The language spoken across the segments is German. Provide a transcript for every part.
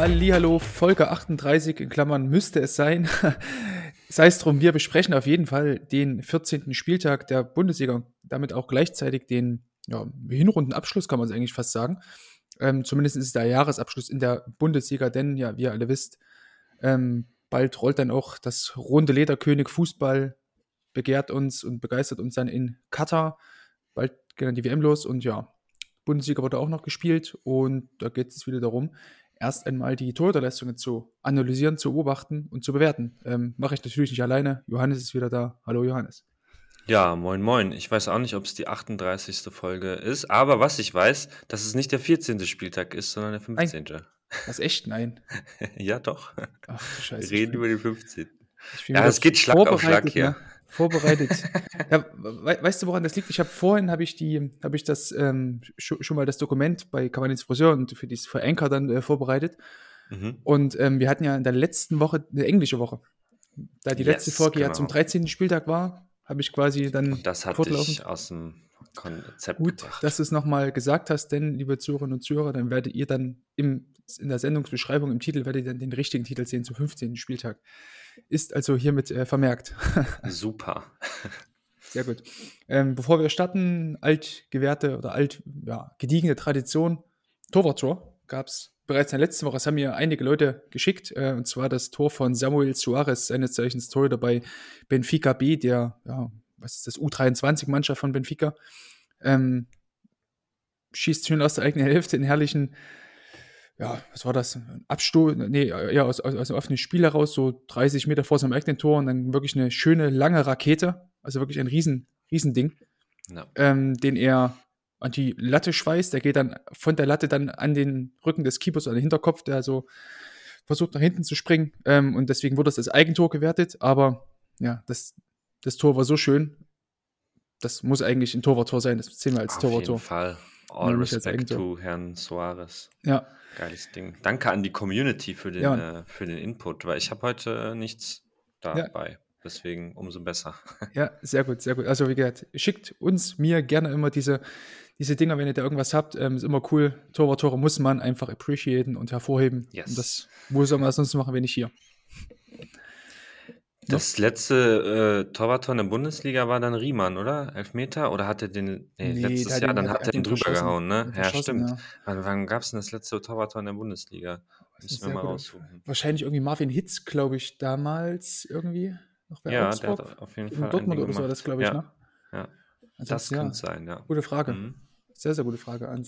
Hallihallo, Folge 38 in Klammern müsste es sein. Sei es drum, wir besprechen auf jeden Fall den 14. Spieltag der Bundesliga und damit auch gleichzeitig den ja, Hinrundenabschluss, kann man es eigentlich fast sagen. Ähm, zumindest ist es der Jahresabschluss in der Bundesliga, denn ja, wie ihr alle wisst, ähm, bald rollt dann auch das runde Lederkönig Fußball begehrt uns und begeistert uns dann in Katar. Bald geht dann die WM los und ja, Bundesliga wurde auch noch gespielt und da geht es wieder darum, erst einmal die Torhüterleistungen zu analysieren, zu beobachten und zu bewerten. Ähm, Mache ich natürlich nicht alleine. Johannes ist wieder da. Hallo Johannes. Ja, moin moin. Ich weiß auch nicht, ob es die 38. Folge ist, aber was ich weiß, dass es nicht der 14. Spieltag ist, sondern der 15. Nein. Was echt? Nein. ja, doch. Ach, du Scheiße. Wir reden über den 15. Ich bin Ja, es geht Schlag auf Schlag hier. ne? Vorbereitet. ja, we weißt du, woran das liegt? Ich habe vorhin habe ich die, habe ich das ähm, schon, schon mal das Dokument bei Kavalins Friseur und für dieses für Anchor dann äh, vorbereitet. Mhm. Und ähm, wir hatten ja in der letzten Woche eine englische Woche. Da die letzte Yes, Folge ja genau. zum 13. Spieltag war, habe ich quasi dann Und das hat fortlaufend- dich aus dem Konzept Gut, gebracht. dass du es nochmal gesagt hast, denn, liebe Zuhörerinnen und Zuhörer, dann werdet ihr dann im, in der Sendungsbeschreibung, im Titel, werdet ihr dann den richtigen Titel sehen zum 15. Spieltag. Ist also hiermit äh, vermerkt. Super. Sehr gut. Ähm, bevor wir starten, altgewährte oder alt, ja, gediegene Tradition, Torwarttor gab es bereits in der letzten Woche. Das haben mir einige Leute geschickt, äh, und zwar das Tor von Samuel Suarez, seines Zeichens Torhüter bei Benfica B, der, ja, was ist das, U23-Mannschaft von Benfica. Ähm, schießt schön aus der eigenen Hälfte in herrlichen, ja, was war das? Ein Abstoß, nee, ja, aus, aus, aus dem offenen Spiel heraus, so 30 Meter vor seinem eigenen Tor und dann wirklich eine schöne, lange Rakete, also wirklich ein riesen, riesen Ding, Ja. ähm, den er an die Latte schweißt. Der geht dann von der Latte dann an den Rücken des Keepers, an den Hinterkopf, der so versucht nach hinten zu springen. Ähm, und deswegen wurde das als Eigentor gewertet. Aber ja, das, das Tor war so schön. Das muss eigentlich ein Torwarttor sein. Das zählen wir als Auf jeden Torwarttor. Fall. All nicht als respect to Herrn Suarez. Ja, Geiles Ding. Danke an die Community für den, Ja. äh, für den Input, weil ich habe heute nichts dabei. Deswegen umso besser. ja, sehr gut, sehr gut. Also wie gesagt, schickt uns, mir gerne immer diese, diese Dinger, wenn ihr da irgendwas habt. Ähm, ist immer cool. Torwarttore muss man einfach appreciaten und hervorheben. Yes. Und das, wo soll man das sonst machen, wenn nicht hier? Das letzte äh, Torwarttor in der Bundesliga war dann Riemann, oder? Elfmeter? Oder hat er den. Nee, Nee, letztes der Jahr, dann hat- er ihn drüber gehauen, ne? Ja, stimmt. ja. Wann, gab es denn das letzte Torwarttor in der Bundesliga? Müssen wir mal gut. raussuchen. Wahrscheinlich irgendwie Marvin Hitz, glaube ich, damals irgendwie. Noch bei Ja, der Augsburg. hat auf jeden In Fall. ein Dortmund oder so war das, glaube ich, ja, ne? Ja, Also das ja, könnte sein, ja. Gute Frage. Mhm. Sehr, sehr gute Frage. Mal-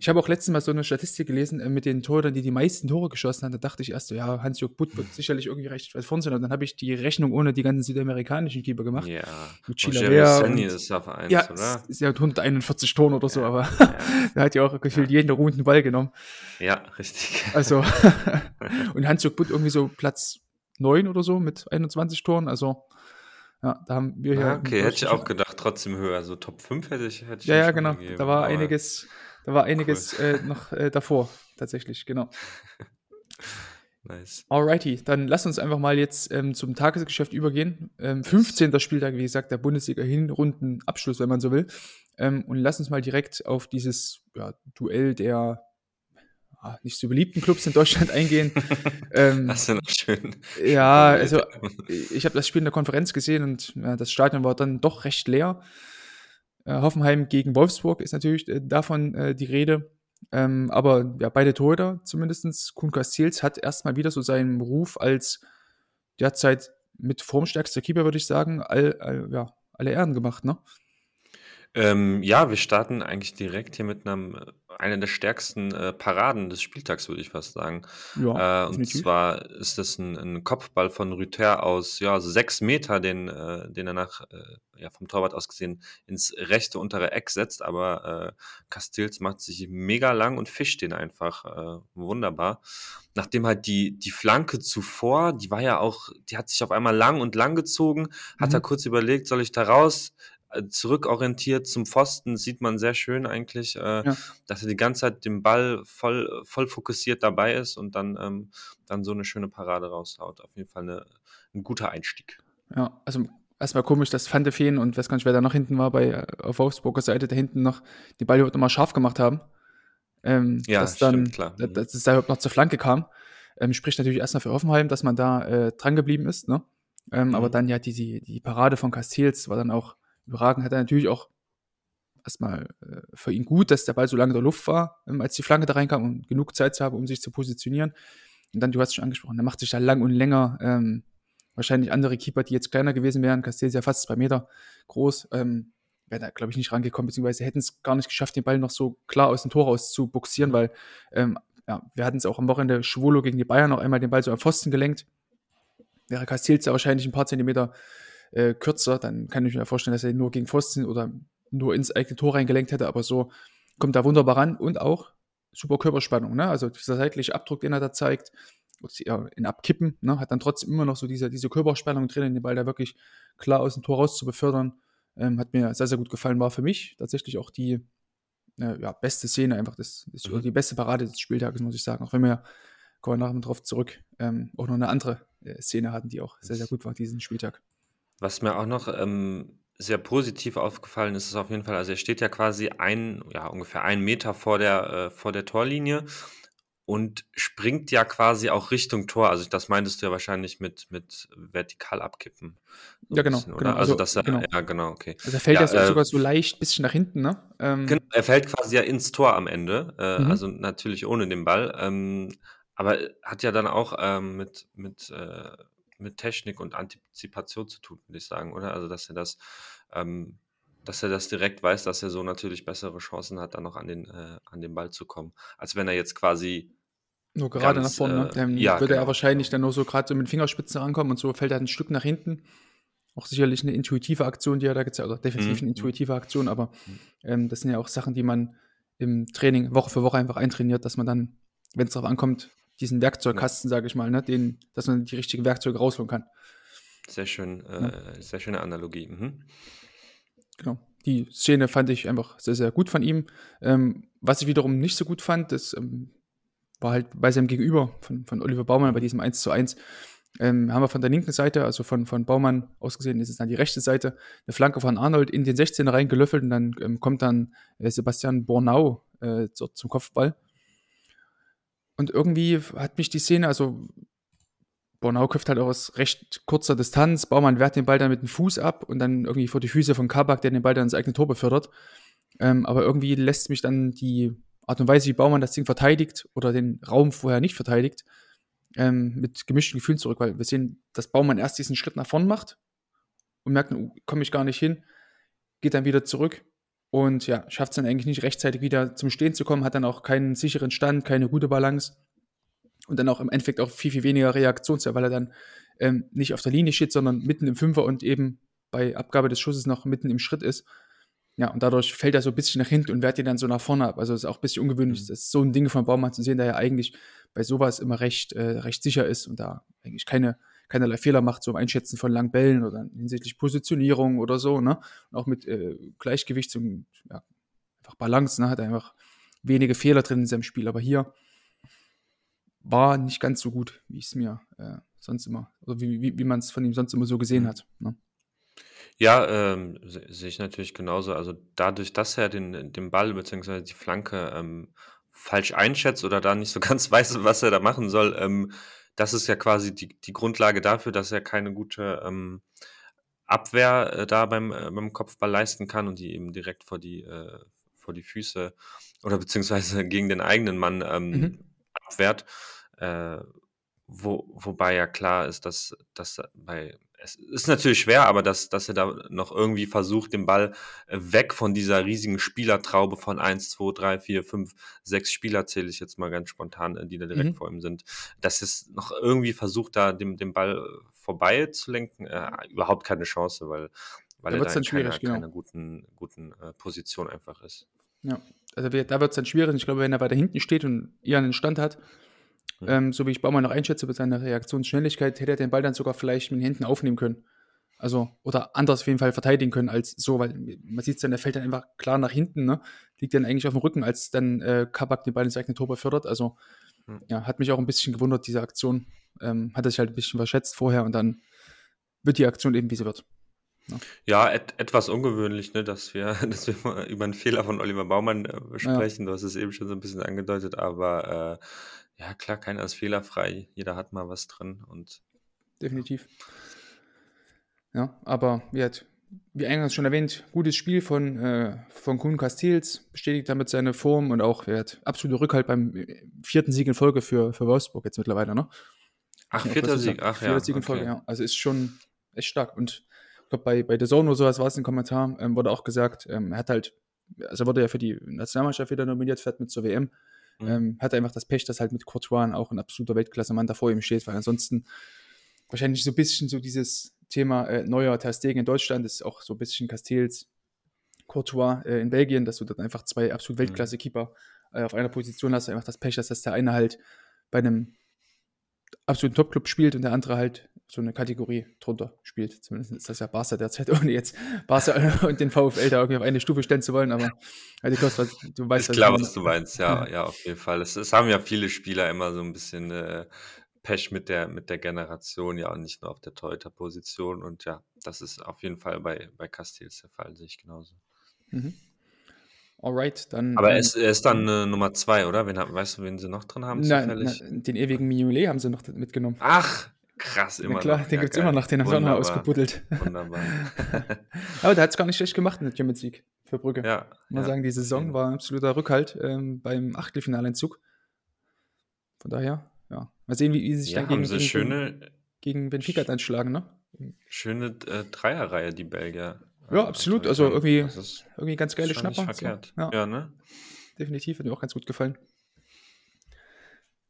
ich habe auch letztens mal so eine Statistik gelesen äh, mit den Torhütern, die die meisten Tore geschossen haben. Da dachte ich erst so, ja, Hans-Jörg Butt wird sicherlich irgendwie recht weit vorne sein. Und dann habe ich die Rechnung ohne die ganzen südamerikanischen Keeper gemacht. Ja. Mit Senni und- ist auf 1, Ja, oder? ist ja 141 Toren oder so, Ja, aber Ja, der hat ja auch gefühlt jeden runden Ball genommen. ja richtig. Also, und Hans-Jörg Butt irgendwie so Platz 9 oder so mit 21 Toren. Also, ja, da haben wir hier. Ah, okay, hätte ich auch gedacht, trotzdem höher. So Top 5 hätte ich, hätte ich Ja, ja, genau. gegeben, Da war einiges, da war einiges äh, noch äh, davor, tatsächlich, genau. Nice. Alrighty, dann lass uns einfach mal jetzt ähm, zum Tagesgeschäft übergehen. Ähm, 15. Spieltag, wie gesagt, der Bundesliga-Hinrunden-Abschluss, wenn man so will. Ähm, und lass uns mal direkt auf dieses ja, Duell der nicht so beliebten Clubs in Deutschland eingehen. ähm, Das ist ja noch schön. ja, also ich habe das Spiel in der Konferenz gesehen und ja, das Stadion war dann doch recht leer. Äh, Hoffenheim gegen Wolfsburg ist natürlich äh, davon äh, die Rede. Ähm, aber ja, beide Torhüter zumindest. Kuhn Castells hat erstmal wieder so seinen Ruf als derzeit mit formstärkster Keeper, würde ich sagen, all, all, ja, alle Ehren gemacht, ne? Ähm, ja, wir starten eigentlich direkt hier mit einem, äh, einer der stärksten äh, Paraden des Spieltags, würde ich fast sagen. Ja, Äh, und definitiv. zwar ist das ein, ein Kopfball von Rüther aus ja, so sechs Meter, den, äh, den er nach, äh, ja, vom Torwart aus gesehen ins rechte untere Eck setzt. Aber äh, Castells macht sich mega lang und fischt den einfach wunderbar. Nachdem halt die, die Flanke zuvor, die war ja auch, die hat sich auf einmal lang und lang gezogen, hat er Mhm. kurz überlegt, soll ich da raus? Äh, Zurückorientiert zum Pfosten sieht man sehr schön eigentlich, äh, Ja. dass er die ganze Zeit den Ball voll, voll fokussiert dabei ist und dann, ähm, dann so eine schöne Parade raushaut. Auf jeden Fall eine, ein guter Einstieg. Ja, also erstmal komisch, dass Van de Feen und weiß gar nicht, wer da noch hinten war, bei äh, auf Wolfsburger Seite, da hinten noch die Ball überhaupt nochmal scharf gemacht haben. Ähm, Ja, dass dann, stimmt, klar. Mhm. dass es da überhaupt noch zur Flanke kam. Ähm, spricht natürlich erstmal für Hoffenheim, dass man da äh, dran geblieben ist, ne? Ähm, Aber Mhm. dann ja die, die, die Parade von Castells war dann auch überragend, hat er natürlich auch erstmal äh, für ihn gut, dass der Ball so lange in der Luft war, ähm, als die Flanke da reinkam, um genug Zeit zu haben, um sich zu positionieren. Und dann, du hast es schon angesprochen, der macht sich da lang und länger. Ähm, wahrscheinlich andere Keeper, die jetzt kleiner gewesen wären, Castells ja fast zwei Meter groß, ähm, wären da, glaube ich, nicht rangekommen, beziehungsweise hätten es gar nicht geschafft, den Ball noch so klar aus dem Tor raus zu buxieren, weil ähm, ja, wir hatten es auch am Wochenende Schwolo gegen die Bayern noch einmal den Ball so am Pfosten gelenkt. Wäre Castells ja wahrscheinlich ein paar Zentimeter äh, kürzer, dann kann ich mir vorstellen, dass er ihn nur gegen Pfosten oder nur ins eigene Tor reingelenkt hätte, aber so kommt er wunderbar ran und auch super Körperspannung, ne? Also dieser seitliche Abdruck, den er da zeigt, in Abkippen, ne? hat dann trotzdem immer noch so diese, diese Körperspannung drin, den Ball da wirklich klar aus dem Tor raus zu befördern. Ähm, hat mir sehr, sehr gut gefallen, war für mich tatsächlich auch die äh, ja, beste Szene, einfach das, das Mhm. die beste Parade des Spieltages, muss ich sagen. Auch wenn wir, kommen wir nachher mal drauf zurück, ähm, auch noch eine andere äh, Szene hatten, die auch sehr, sehr gut war diesen Spieltag. Was mir auch noch ähm, sehr positiv aufgefallen ist, ist auf jeden Fall, also er steht ja quasi ein, ja, ungefähr einen Meter vor der, äh, vor der Torlinie und springt ja quasi auch Richtung Tor. Also das meintest du ja wahrscheinlich mit, mit vertikal abkippen. So Ja, ein genau, bisschen, genau. Also, Also, dass er, genau. ja, genau, okay. Also er fällt Ja, äh, sogar so leicht bisschen nach hinten, ne? Ähm, Genau, er fällt quasi ja ins Tor am Ende, äh, Mhm. also natürlich ohne den Ball, ähm, aber hat ja dann auch ähm, mit, mit, äh, mit Technik und Antizipation zu tun, würde ich sagen, oder? Also dass er das, ähm, dass er das direkt weiß, dass er so natürlich bessere Chancen hat, dann noch an den, äh, an den Ball zu kommen, als wenn er jetzt quasi Nur gerade Ganz, nach vorne, ne? äh, Dann ja, würde er genau. wahrscheinlich dann nur so gerade so mit Fingerspitzen rankommen und so fällt er ein Stück nach hinten. Auch sicherlich eine intuitive Aktion, die er da gezeigt hat, oder definitiv Mhm. eine intuitive Aktion, aber ähm, das sind ja auch Sachen, die man im Training Woche für Woche einfach eintrainiert, dass man dann, wenn es darauf ankommt, diesen Werkzeugkasten, sage ich mal, ne, den, dass man die richtigen Werkzeuge rausholen kann. sehr schön, äh, sehr schöne Analogie. Mhm. Genau. Die Szene fand ich einfach sehr, sehr gut von ihm. Ähm, was ich wiederum nicht so gut fand, das ähm, war halt bei seinem Gegenüber von, von Oliver Baumann bei diesem 1 zu 1. Ähm, haben wir von der linken Seite, also von, von Baumann aus gesehen, ist es dann die rechte Seite, eine Flanke von Arnold in den 16er reingelöffelt und dann ähm, kommt dann äh, Sebastian Bornau äh, zu, zum Kopfball. Und irgendwie hat mich die Szene, also Bornau köpft halt aus recht kurzer Distanz, Baumann wehrt den Ball dann mit dem Fuß ab und dann irgendwie vor die Füße von Kabak, der den Ball dann ins eigene Tor befördert. Ähm, aber irgendwie lässt mich dann die Art und Weise, wie Baumann das Ding verteidigt oder den Raum vorher nicht verteidigt, ähm, mit gemischten Gefühlen zurück, weil wir sehen, dass Baumann erst diesen Schritt nach vorn macht und merkt, uh, komme ich gar nicht hin, geht dann wieder zurück und ja, schafft es dann eigentlich nicht rechtzeitig wieder zum Stehen zu kommen, hat dann auch keinen sicheren Stand, keine gute Balance und dann auch im Endeffekt auch viel, viel weniger Reaktionszeit, weil er dann ähm, nicht auf der Linie steht, sondern mitten im Fünfer und eben bei Abgabe des Schusses noch mitten im Schritt ist. Ja, und dadurch fällt er so ein bisschen nach hinten und wehrt ihn dann so nach vorne ab. Also das ist auch ein bisschen ungewöhnlich, Mhm. das ist so ein Ding von Baumann zu sehen, der ja eigentlich bei sowas immer recht, äh, recht sicher ist und da eigentlich keine, keinerlei Fehler macht, so im Einschätzen von langen Bällen oder hinsichtlich Positionierung oder so, ne? Und auch mit äh, Gleichgewicht und ja, einfach Balance, ne? Hat er einfach wenige Fehler drin in seinem Spiel. Aber hier war nicht ganz so gut, wie ich es mir äh, sonst immer, oder wie, wie, wie man es von ihm sonst immer so gesehen Mhm. hat. Ne? Ja, ähm, se sehe ich natürlich genauso. Also dadurch, dass er den, den Ball bzw. die Flanke ähm, falsch einschätzt oder da nicht so ganz weiß, was er da machen soll, ähm, das ist ja quasi die, die Grundlage dafür, dass er keine gute ähm, Abwehr äh, da beim, äh, beim Kopfball leisten kann und die eben direkt vor die, äh, vor die Füße oder beziehungsweise gegen den eigenen Mann ähm, Mhm. abwehrt. Äh, wo, wobei ja klar ist, dass, dass bei es ist natürlich schwer, aber dass, dass er da noch irgendwie versucht, den Ball äh, weg von dieser riesigen Spielertraube von 1, 2, 3, 4, 5, 6 Spieler zähle ich jetzt mal ganz spontan, äh, die da direkt mhm. vor ihm sind, dass es noch irgendwie versucht, da den, den Ball äh, vorbei zu lenken, äh, überhaupt keine Chance, weil, weil da er da in keiner, genau. keiner guten, guten äh, Position einfach ist. Ja, also da wird es dann schwierig. Ich glaube, wenn er weiter hinten steht und eher einen Stand hat. Ähm, so wie ich Baumann noch einschätze, mit seiner Reaktionsschnelligkeit, hätte er den Ball dann sogar vielleicht mit den Händen aufnehmen können. Also, oder anders auf jeden Fall verteidigen können als so, weil man sieht es dann, der fällt dann einfach klar nach hinten, ne? Liegt dann eigentlich auf dem Rücken, als dann äh, Kabak den Ball ins eigene Tor befördert. Also, mhm. ja, hat mich auch ein bisschen gewundert, diese Aktion. Ähm, hat er sich halt ein bisschen verschätzt vorher und dann wird die Aktion eben, wie sie wird. Ja, ja et etwas ungewöhnlich, ne, dass wir, dass wir über einen Fehler von Oliver Baumann äh, sprechen. Ja. Du hast es eben schon so ein bisschen angedeutet, aber äh, ja, klar, keiner ist fehlerfrei. Jeder hat mal was drin und. Definitiv. Ja, aber wie, hat, wie eingangs schon erwähnt, gutes Spiel von, äh, von Kuhn Castells, bestätigt damit seine Form und auch er hat absolute Rückhalt beim äh, vierten Sieg in Folge für, für Wolfsburg jetzt mittlerweile, ne? Ach, vierter Sieg, ach vierter ja. Sieg in Folge, okay. ja. Also ist schon echt stark. Und ich glaube, bei, bei The Zone oder sowas war es ein Kommentar, ähm, wurde auch gesagt, ähm, er hat halt, also er wurde ja für die Nationalmannschaft wieder nominiert, fährt mit zur WM. Mhm. Ähm, hat einfach das Pech, dass halt mit Courtois auch ein absoluter Weltklasse-Mann da vor ihm steht, weil ansonsten wahrscheinlich so ein bisschen so dieses Thema äh, neuer Ter Stegen in Deutschland ist auch so ein bisschen Castells, Courtois äh, in Belgien, dass du dort einfach zwei absolut mhm. Weltklasse-Keeper äh, auf einer Position hast, einfach das Pech, dass das der eine halt bei einem absoluten Top-Club spielt und der andere halt so eine Kategorie drunter spielt. Zumindest ist das ja Barca derzeit, ohne jetzt Barca und den VfL da irgendwie auf eine Stufe stellen zu wollen, aber also, Kost, du weißt Ich glaube, was du meinst, ja, ja, auf jeden Fall. Es, es, haben ja viele Spieler immer so ein bisschen äh, Pech mit der, mit der Generation, ja, und nicht nur auf der Torhüter-Position und ja, das ist auf jeden Fall bei, bei Castells der Fall, sehe ich genauso. Mhm. Alright, dann. Aber er ist, er ist dann äh, Nummer zwei, oder? Wen, weißt du, wen sie noch drin haben? Nein, na, den ewigen Mignolet haben sie noch mitgenommen. Ach, krass, immer. Ja, klar, noch. den ja, gibt es immer noch, den haben sie auch noch ausgebuddelt. Wunderbar. Aber der hat es gar nicht schlecht gemacht der Champions League für Brügge. Ja. Mal ja. sagen, die Saison war ein absoluter Rückhalt ähm, beim Achtelfinaleinzug. Von daher, ja. Mal sehen, wie, wie sie sich ja, dann gegen, gegen, schöne, gegen Benfica dann schlagen, ne? Schöne äh, Dreierreihe, die Belgier. Ja, absolut. Also irgendwie, irgendwie ganz geile Schnapper. So, ja. ja, ne? Definitiv, hat mir auch ganz gut gefallen.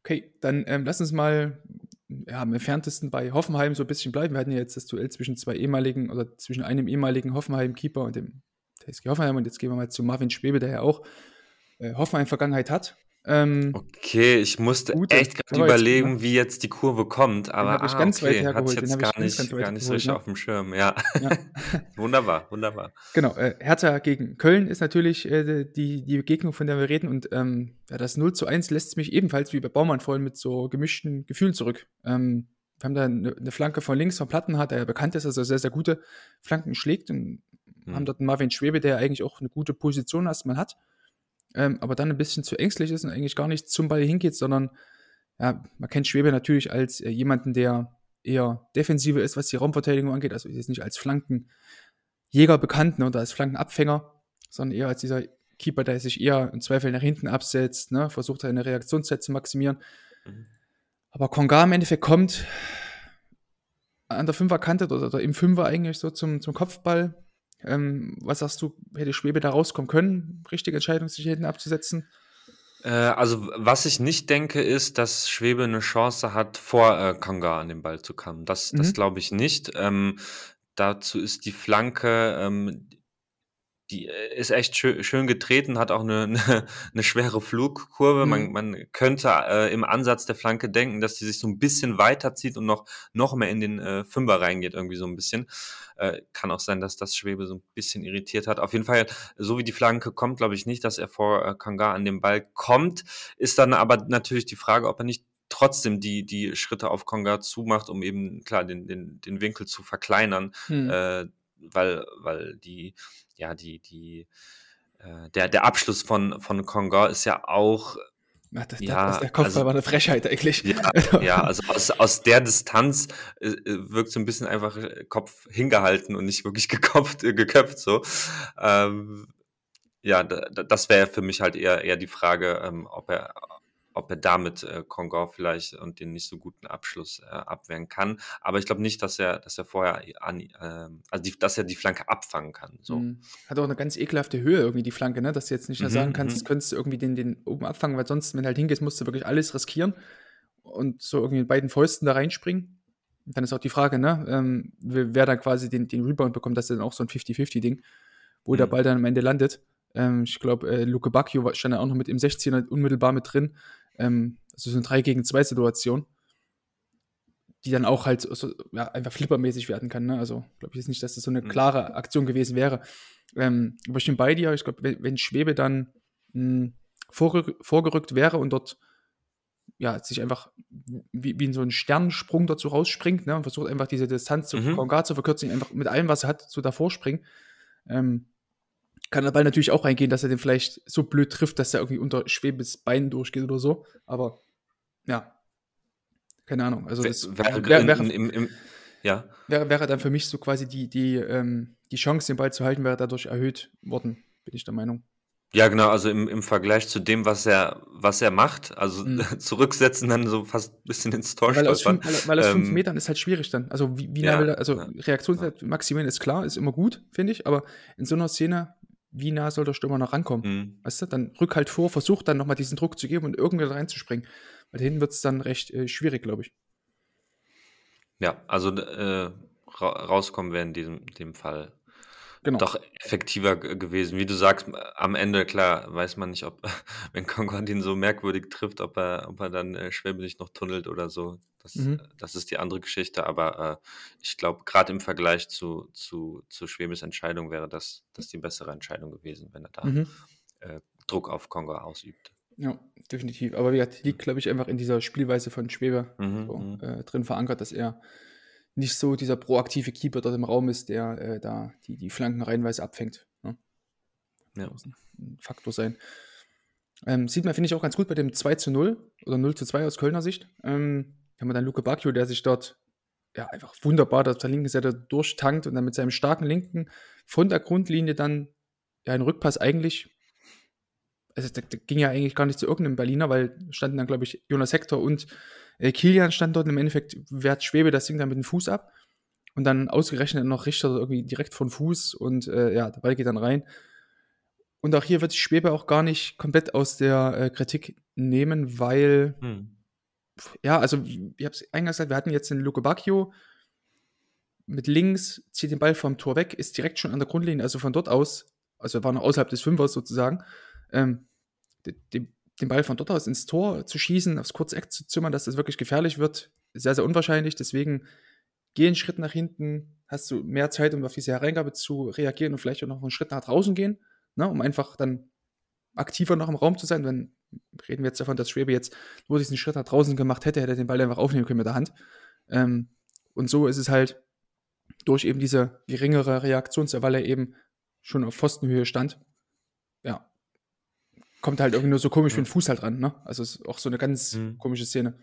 Okay, dann ähm, lass uns mal ja, am entferntesten bei Hoffenheim so ein bisschen bleiben. Wir hatten ja jetzt das Duell zwischen zwei ehemaligen oder zwischen einem ehemaligen Hoffenheim-Keeper und dem TSG Hoffenheim. Und jetzt gehen wir mal zu Marvin Schwebe, der ja auch äh, Hoffenheim-Vergangenheit hat. Ähm, okay, ich musste echt gerade überlegen, wie jetzt die Kurve kommt, aber ich ah, ganz okay, weit ich jetzt gar, nicht, ganz, ganz gar nicht so richtig ne? auf dem Schirm. Ja, ja. wunderbar, wunderbar. Genau, äh, Hertha gegen Köln ist natürlich äh, die, die Begegnung, von der wir reden und ähm, ja, das 0 zu 1 lässt mich ebenfalls wie bei Baumann vorhin mit so gemischten Gefühlen zurück. Ähm, wir haben da eine, eine, Flanke von links von Plattenhardt, der ja bekannt ist, also sehr, sehr gute Flanken schlägt und hm. haben dort einen Marvin Schwebe, der eigentlich auch eine gute Position erstmal hat ähm, aber dann ein bisschen zu ängstlich ist und eigentlich gar nicht zum Ball hingeht, sondern ja, man kennt Schwebe natürlich als äh, jemanden, der eher defensiver ist, was die Raumverteidigung angeht, also ist nicht als Flankenjäger bekannt ne, oder als Flankenabfänger, sondern eher als dieser Keeper, der sich eher im Zweifel nach hinten absetzt, ne, versucht seine Reaktionszeit zu maximieren. Mhm. Aber Konga im Endeffekt kommt an der Fünferkante oder, oder im Fünfer eigentlich so zum, zum Kopfball, ähm, was sagst du, hätte Schwebe da rauskommen können, richtige Entscheidung, sich hinten abzusetzen? Äh, also, was ich nicht denke, ist, dass Schwebe eine Chance hat, vor äh, Kanga an den Ball zu kommen. Das, das mhm. glaube ich nicht. Ähm, dazu ist die Flanke, ähm, die äh, ist echt schön, schön getreten, hat auch eine, eine, eine schwere Flugkurve. Mhm. Man, man könnte äh, im Ansatz der Flanke denken, dass die sich so ein bisschen weiterzieht und noch, noch mehr in den äh, Fünfer reingeht, irgendwie so ein bisschen. Äh, kann auch sein, dass das Schwebe so ein bisschen irritiert hat. Auf jeden Fall, so wie die Flanke kommt, glaube ich nicht, dass er vor äh, Kanga an den Ball kommt. Ist dann aber natürlich die Frage, ob er nicht trotzdem die, die Schritte auf Konga zumacht, um eben klar den, den, den Winkel zu verkleinern, hm. äh, weil, weil die ja, die, die, äh, der, der Abschluss von, von Konga ist ja auch. Ach, das, ja, das, der Kopfball also, war eine Frechheit eigentlich. Ja, ja also aus, aus der Distanz äh, äh wirkt so ein bisschen einfach äh, Kopf hingehalten und nicht wirklich gekopft, äh, geköpft so. Ähm, ja, da, das wäre für mich halt eher, eher die Frage, ähm, ob er ob er damit äh, Kongo vielleicht und den nicht so guten Abschluss äh, abwehren kann. Aber ich glaube nicht, dass er, dass er vorher an, äh, also die, dass er die Flanke abfangen kann. So. Mhm. Hat auch eine ganz ekelhafte Höhe irgendwie die Flanke, ne? Dass du jetzt nicht mehr Mhm, sagen kannst, mhm. könntest du irgendwie den, den oben abfangen, weil sonst, wenn du halt hingehst, musst du wirklich alles riskieren und so irgendwie mit beiden Fäusten da reinspringen. Dann ist auch die Frage, ne, ähm, wer dann quasi den, den Rebound bekommt, das ist dann auch so ein 50-50-Ding, wo der Mhm. Ball dann am Ende landet. Ähm, ich glaube, äh, Luke Bacchio stand ja auch noch mit im 16er unmittelbar mit drin. Ähm, also so eine 3 gegen 2 Situation, die dann auch halt so, ja, einfach flippermäßig werden kann. Ne? Also glaube ich jetzt nicht, dass das so eine Mhm. klare Aktion gewesen wäre. Ähm, aber ich bin bei dir. Ich glaube, wenn, wenn Schwebe dann mh, vorgerück, vorgerückt wäre und dort ja, sich einfach wie, wie in so einen Sternensprung dazu rausspringt ne, und versucht einfach diese Distanz zu Mhm. Zu verkürzen, einfach mit allem, was er hat, so davor springen. Ähm, kann der Ball natürlich auch reingehen, dass er den vielleicht so blöd trifft, dass er irgendwie unter Schwebes Bein durchgeht oder so. Aber ja, keine Ahnung. Also das Wär- wäre, wär- im, im, ja, wäre, dann für mich so quasi die, die, ähm, die Chance, den Ball zu halten, wäre dadurch erhöht worden, bin ich der Meinung. ja, genau, also im, im Vergleich zu dem, was er, was er macht, also Mhm. zurücksetzen, dann so fast ein bisschen ins Tor Weil aus, fünf, weil, weil aus fünf Ähm, Metern ist halt schwierig dann. Also wie, wie Ja, er, also ja, Reaktionszeit maximieren ist klar, ist immer gut, finde ich, aber in so einer Szene, wie nah soll der Stürmer noch rankommen? Mhm. Weißt du, dann rück halt vor, versuch dann nochmal diesen Druck zu geben und irgendwie da reinzuspringen. Weil hinten wird es dann recht äh, schwierig, glaube ich. Ja, also äh, ra rauskommen wäre in diesem dem Fall Genau. doch effektiver ge gewesen. Wie du sagst, am Ende, klar, weiß man nicht, ob, wenn ihn so merkwürdig trifft, ob er, ob er dann äh, Schwäbe nicht noch tunnelt oder so. Das, Mhm. das ist die andere Geschichte. Aber äh, ich glaube, gerade im Vergleich zu, zu, zu Schwebes Entscheidung wäre das, das die bessere Entscheidung gewesen, wenn er da Mhm. äh, Druck auf Kongo ausübt. Ja, definitiv. Aber wie gesagt, liegt, glaube ich, einfach in dieser Spielweise von Schwebe Mhm, so, mhm. äh, drin verankert, dass er nicht so dieser proaktive Keeper dort im Raum ist, der äh, da die, die Flanken reihenweise abfängt. Ne? Ja. muss ein Faktor sein. Ähm, sieht man, finde ich, auch ganz gut bei dem 2 zu 0 oder 0 zu 2 aus Kölner Sicht. Ähm, haben wir dann Luke Bacchio, der sich dort ja, einfach wunderbar auf der linken Seite durchtankt und dann mit seinem starken Linken von der Grundlinie dann ja einen Rückpass eigentlich, also der, der ging ja eigentlich gar nicht zu irgendeinem Berliner, weil standen dann, glaube ich, Jonas Hector und Kilian standen dort und im Endeffekt wehrt Schwebe das Ding dann mit dem Fuß ab und dann ausgerechnet noch Richter irgendwie direkt von Fuß und äh, ja, der Ball geht dann rein. Und auch hier wird sich Schwebe auch gar nicht komplett aus der äh, Kritik nehmen, weil, Hm. ja, also, ich habe es eingangs gesagt, wir hatten jetzt den Luke Bacchio mit links, zieht den Ball vom Tor weg, ist direkt schon an der Grundlinie, also von dort aus, also war noch außerhalb des Fünfers sozusagen, ähm, de- de- den Ball von dort aus ins Tor zu schießen, aufs kurze Eck zu zimmern, dass das wirklich gefährlich wird, sehr, sehr unwahrscheinlich. Deswegen geh einen Schritt nach hinten, hast du mehr Zeit, um auf diese Hereingabe zu reagieren und vielleicht auch noch einen Schritt nach draußen gehen, ne, um einfach dann aktiver noch im Raum zu sein. Wenn reden wir jetzt davon, dass Schwebe jetzt nur diesen Schritt nach draußen gemacht hätte, hätte er den Ball einfach aufnehmen können mit der Hand. Ähm, und so ist es halt durch eben diese geringere Reaktionszeit, weil er eben schon auf Pfostenhöhe stand, ja, kommt halt irgendwie nur so komisch Ja. mit dem Fuß halt ran, ne? Also es ist auch so eine ganz Mhm. komische Szene.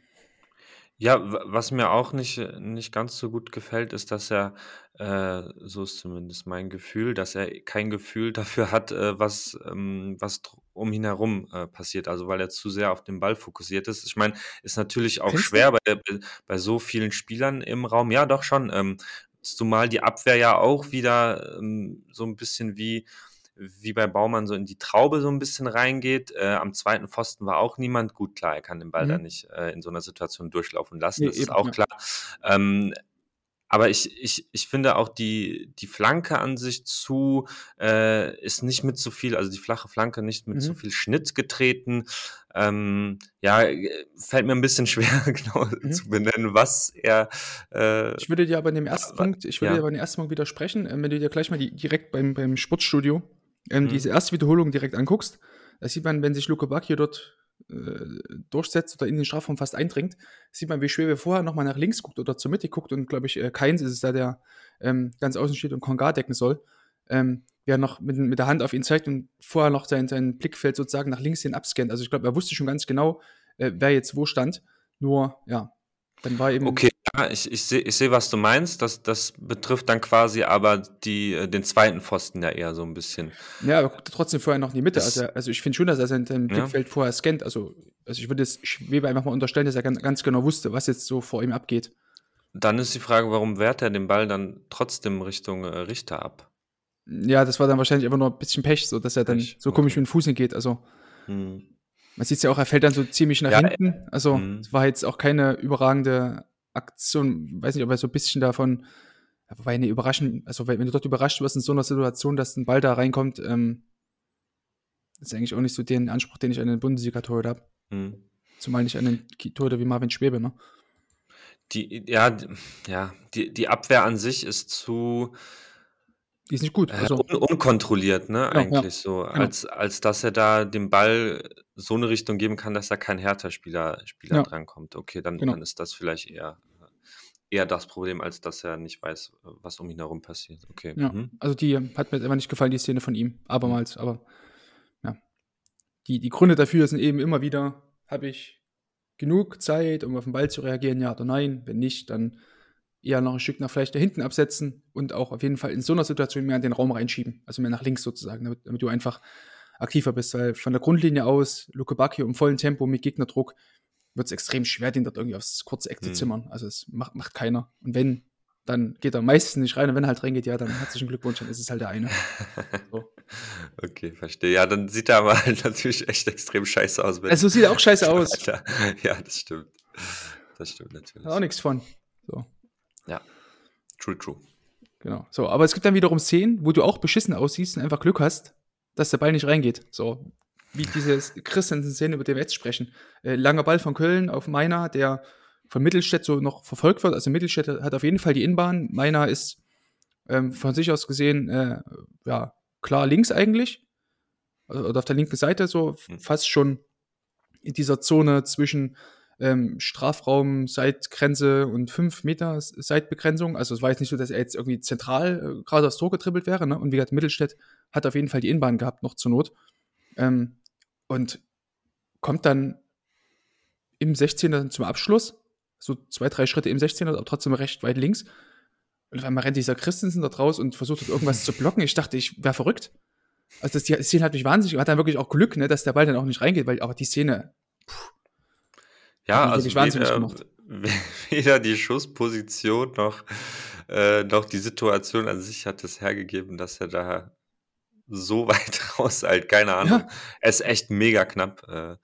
Ja, wa was mir auch nicht nicht ganz so gut gefällt, ist, dass er, äh, so ist zumindest mein Gefühl, dass er kein Gefühl dafür hat, äh, was, ähm was um ihn herum, äh, passiert. Also, weil er zu sehr auf den Ball fokussiert ist. Ich meine, ist natürlich auch Findest schwer bei bei so vielen Spielern im Raum. Ja, doch schon, ähm, zumal die Abwehr ja auch wieder, ähm, so 'n bisschen wie wie bei Baumann so in die Traube so 'n bisschen reingeht. Äh, am zweiten Pfosten war auch niemand. Gut, klar, er kann den Ball da Mhm. nicht, äh, in so 'ner Situation durchlaufen lassen, Ne, das ist eben, auch ja. klar. Ähm, aber ich ich ich finde auch die die Flanke an sich zu äh, ist nicht mit so viel also die flache Flanke nicht mit so Mhm. viel Schnitt getreten. Ähm, ja, äh, fällt mir 'n bisschen schwer, genau Mhm. zu benennen, was er, äh Ich würde dir aber in dem ersten wa Punkt ich würde dir ja. aber in dem ersten Punkt widersprechen, ähm, wenn du dir gleich mal die direkt beim beim Sportstudio, ähm, Mhm. diese erste Wiederholung direkt anguckst, da sieht man, wenn sich Luke Bacchio dort, äh, durchsetzt oder in den Strafraum fast eindringt, sieht man, wie Schwebe vorher noch mal nach links guckt oder zur Mitte guckt und, glaube ich, äh, Kainz ist es da, der, ähm, ganz außen steht und Konga decken soll, ähm, wer noch mit mit der Hand auf ihn zeigt und vorher noch sein sein Blickfeld sozusagen nach links hin abscannt. Also, ich glaube, er wusste schon ganz genau, äh, wer jetzt wo stand. Nur, ja, Dann war eben. Okay, ja, ich, ich sehe, ich seh, was du meinst. Das, das betrifft dann quasi aber die, äh, den zweiten Pfosten ja eher so ein bisschen. Ja, aber guckt trotzdem vorher noch in die Mitte. Also, also ich finde schon, dass er sein, sein Ja. Blickfeld vorher scannt. Also, also ich würde es Schwebe einfach mal unterstellen, dass er ganz, ganz genau wusste, was jetzt so vor ihm abgeht. Dann ist die Frage, warum wehrt er den Ball dann trotzdem Richtung äh, Richter ab? Ja, das war dann wahrscheinlich einfach nur ein bisschen Pech, so dass er dann Pech, so komisch okay. mit dem Fuß hingeht. Also Hm. Man sieht es ja auch, er fällt dann so ziemlich nach Ja, hinten. Also mhm. es war jetzt auch keine überragende Aktion. Weiß nicht, ob er so ein bisschen davon, wobei eine Überraschung, also wenn du dort überrascht wirst in so einer Situation, dass ein Ball da reinkommt, ähm, ist eigentlich auch nicht so den Anspruch, den ich an den Bundesliga-Torhüter habe. Hm. Zumal nicht an den Torhüter wie Marvin Schwebe, ne? Die, ja, ja, die, die Abwehr an sich ist zu Die ist nicht gut. äh, Also, un unkontrolliert, ne, Ja, ja, eigentlich so, genau. als, als dass er da dem Ball so eine Richtung geben kann, dass da kein Hertha-Spieler Spieler Ja. drankommt. Okay, dann, Genau. dann ist das vielleicht eher, eher das Problem, als dass er nicht weiß, was um ihn herum passiert. Okay. ja. Mhm. also die hat mir jetzt einfach nicht gefallen, die Szene von ihm. Abermals, aber ja. Die, die Gründe dafür sind eben immer wieder, habe ich genug Zeit, um auf den Ball zu reagieren, ja oder nein? Wenn nicht, dann eher noch ein Stück nach vielleicht da hinten absetzen und auch auf jeden Fall in so einer Situation mehr in den Raum reinschieben, also mehr nach links sozusagen, damit, damit du einfach aktiver bist, weil von der Grundlinie aus, Luke Bacchio im vollen Tempo mit Gegnerdruck, wird es extrem schwer, den dort irgendwie aufs kurze Eck zu Mhm. zimmern. Also es macht, macht keiner. Und wenn, dann geht er meistens nicht rein und wenn er halt reingeht, ja, dann herzlichen Glückwunsch, dann ist es halt der eine. So. Okay, verstehe. Ja, dann sieht er aber halt natürlich echt extrem scheiße aus. Also sieht auch scheiße aus. Alter. Ja, das stimmt. Das stimmt natürlich. Hat auch nichts von. So, Ja. True, true. genau. So, aber es gibt dann wiederum Szenen, wo du auch beschissen aussiehst und einfach Glück hast, dass der Ball nicht reingeht. So, wie diese Christensen-Szene, über die wir jetzt sprechen. Äh, langer Ball von Köln auf Meiner, der von Mittelstädt so noch verfolgt wird. Also Mittelstädt hat auf jeden Fall die Innenbahn. Meiner ist ähm, von sich aus gesehen, äh, ja, klar links eigentlich. Also, oder auf der linken Seite so, Hm. fast schon in dieser Zone zwischen ähm, Strafraum, Seitgrenze und 5 Meter Seitbegrenzung. Also es war jetzt nicht so, dass er jetzt irgendwie zentral äh, gerade aufs Tor getribbelt wäre. Ne? Und wie gesagt, Mittelstädt hat auf jeden Fall die Innenbahn gehabt, noch zur Not. Ähm, und kommt dann im 16er zum Abschluss, so zwei, drei Schritte im 16er, aber trotzdem recht weit links. Und auf einmal rennt dieser Christensen da raus und versucht dort irgendwas zu blocken. Ich dachte, ich wäre verrückt. Also das, die Szene hat mich wahnsinnig, hat dann wirklich auch Glück, ne, dass der Ball dann auch nicht reingeht, weil aber die Szene, Ja, also weder, weder die Schussposition noch, äh, noch die Situation an sich hat es hergegeben, dass er da so weit rauseilt. Keine Ahnung. Ja. Er ist echt mega knapp, äh,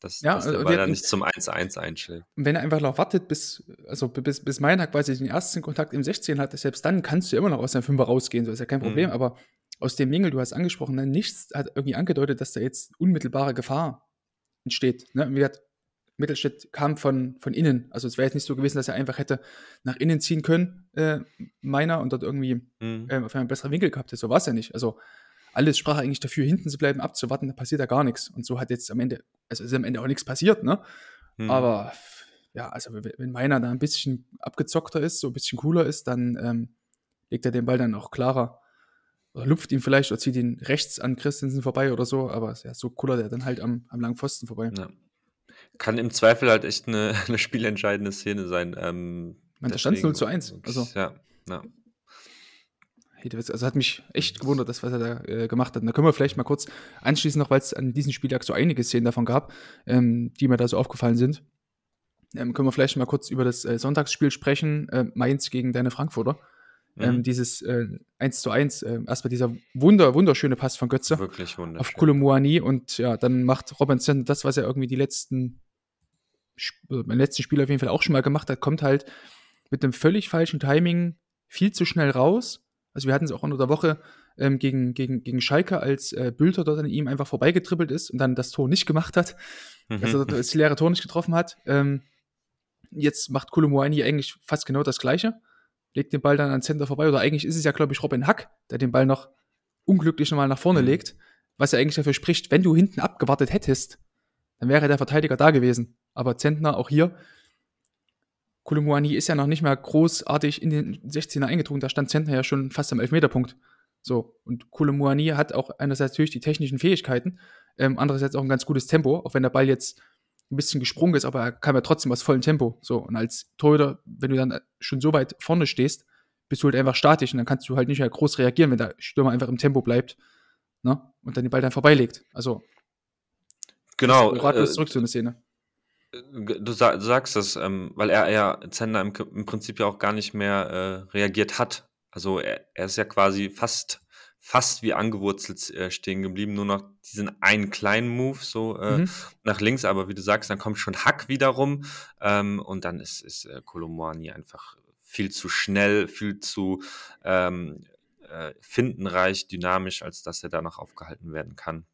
dass, Ja, dass der Ball wir da hatten- nicht zum 1-1 einschlägt. Und wenn er einfach noch wartet, bis, also bis, bis Meiner quasi den ersten Kontakt im 16 hat, selbst dann kannst du immer noch aus der Fünfer rausgehen, so ist ja kein Problem. Mhm. Aber aus dem Winkel, du hast angesprochen, ne, nichts hat irgendwie angedeutet, dass da jetzt unmittelbare Gefahr entsteht. Ne? Wie gesagt, Mittelstädt kam von, von innen. Also es wäre jetzt nicht so gewesen, dass er einfach hätte nach innen ziehen können, äh, Meiner, und dort irgendwie Mhm. ähm, auf einen besseren Winkel gehabt hätte. So war es ja nicht. Also alles sprach eigentlich dafür, hinten zu bleiben, abzuwarten, da passiert ja gar nichts. Und so hat jetzt am Ende, also ist am Ende auch nichts passiert, ne? Mhm. Aber ja, also wenn wenn meiner da ein bisschen abgezockter ist, so ein bisschen cooler ist, dann ähm, legt er den Ball dann auch klarer. Oder lupft ihn vielleicht oder zieht ihn rechts an Christensen vorbei oder so, aber ja, so cooler der dann halt am, am langen Pfosten vorbei. Ja. Kann im Zweifel halt echt eine, eine spielentscheidende Szene sein. Ähm, meine, da deswegen 0 zu 1, wirklich, also. Ja, ja. Also hat mich echt gewundert, das, was er da äh, gemacht hat. Und da können wir vielleicht mal kurz anschließen, noch weil es an diesem Spieltag so einige Szenen davon gab, ähm, die mir da so aufgefallen sind. Ähm, können wir vielleicht mal kurz über das äh, Sonntagsspiel sprechen, äh, Mainz gegen deine Frankfurter. Ähm, Mhm. dieses äh, 1 zu 1, äh, erstmal dieser wunder, wunderschöne Pass von Götze Wirklich auf wunderschön. Kolomuani und ja, dann macht Robin Zentner das, was er irgendwie die letzten, beim letzten Spiel auf jeden Fall auch schon mal gemacht hat, kommt halt mit einem völlig falschen Timing viel zu schnell raus. Also wir hatten es auch unter der Woche ähm, gegen, gegen, gegen Schalke, als äh, Bülter dort an ihm einfach vorbeigetribbelt ist und dann das Tor nicht gemacht hat, Mhm. also das leere Tor nicht getroffen hat. Ähm, jetzt macht Kolomuani eigentlich fast genau das Gleiche, legt den Ball dann an Center vorbei oder eigentlich ist es ja, glaube ich, Robin Hack, der den Ball noch unglücklich nochmal nach vorne Mhm. legt, was ja eigentlich dafür spricht, wenn du hinten abgewartet hättest, dann wäre der Verteidiger da gewesen. Aber Zentner auch hier, Kulumuani ist ja noch nicht mal großartig in den 16er eingedrungen, da stand Zentner ja schon fast am Elfmeterpunkt. So, und Kulumuani hat auch einerseits natürlich die technischen Fähigkeiten, ähm, andererseits auch ein ganz gutes Tempo, auch wenn der Ball jetzt ein bisschen gesprungen ist, aber er kam ja trotzdem aus vollem Tempo. So, und als Torhüter, wenn du dann schon so weit vorne stehst, bist du halt einfach statisch und dann kannst du halt nicht mehr groß reagieren, wenn der Stürmer einfach im Tempo bleibt ne? und dann den Ball dann vorbeilegt. Also, genau. Ratlos äh, zurück zu einer Szene. Du, sa du sagst das, ähm, weil er ja Zender im, im, Prinzip ja auch gar nicht mehr äh, reagiert hat. Also er, er, ist ja quasi fast fast wie angewurzelt äh, stehen geblieben, nur noch diesen einen kleinen Move so äh, mhm. nach links, aber wie du sagst, dann kommt schon Hack wiederum ähm, und dann ist, ist äh, Kolomani einfach viel zu schnell, viel zu ähm, äh, findenreich, dynamisch, als dass er da noch aufgehalten werden kann.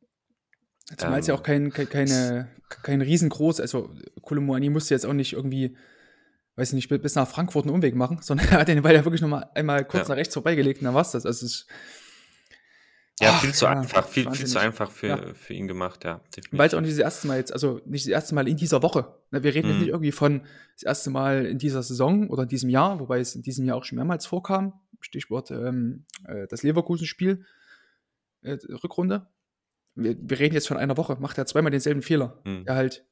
Zumal es ja ähm, auch kein, kein, keine, kein riesengroß, also Kolomani musste jetzt auch nicht irgendwie weiß nicht, bis nach Frankfurt einen Umweg machen, sondern er hat den Ball ja wirklich nochmal einmal kurz ja. nach rechts vorbeigelegt und dann war es das. Also es ist, ja, Ach, viel zu ja, einfach, viel, viel zu einfach für, ja. für ihn gemacht, ja. Weil es auch nicht das erste Mal jetzt, also nicht das erste Mal in dieser Woche. Ne, wir reden mhm. jetzt nicht irgendwie von das erste Mal in dieser Saison oder in diesem Jahr, wobei es in diesem Jahr auch schon mehrmals vorkam. Stichwort ähm, äh, das Leverkusen-Spiel, äh, Rückrunde. Wir, wir, reden jetzt von einer Woche, macht er zweimal denselben Fehler, mhm. der halt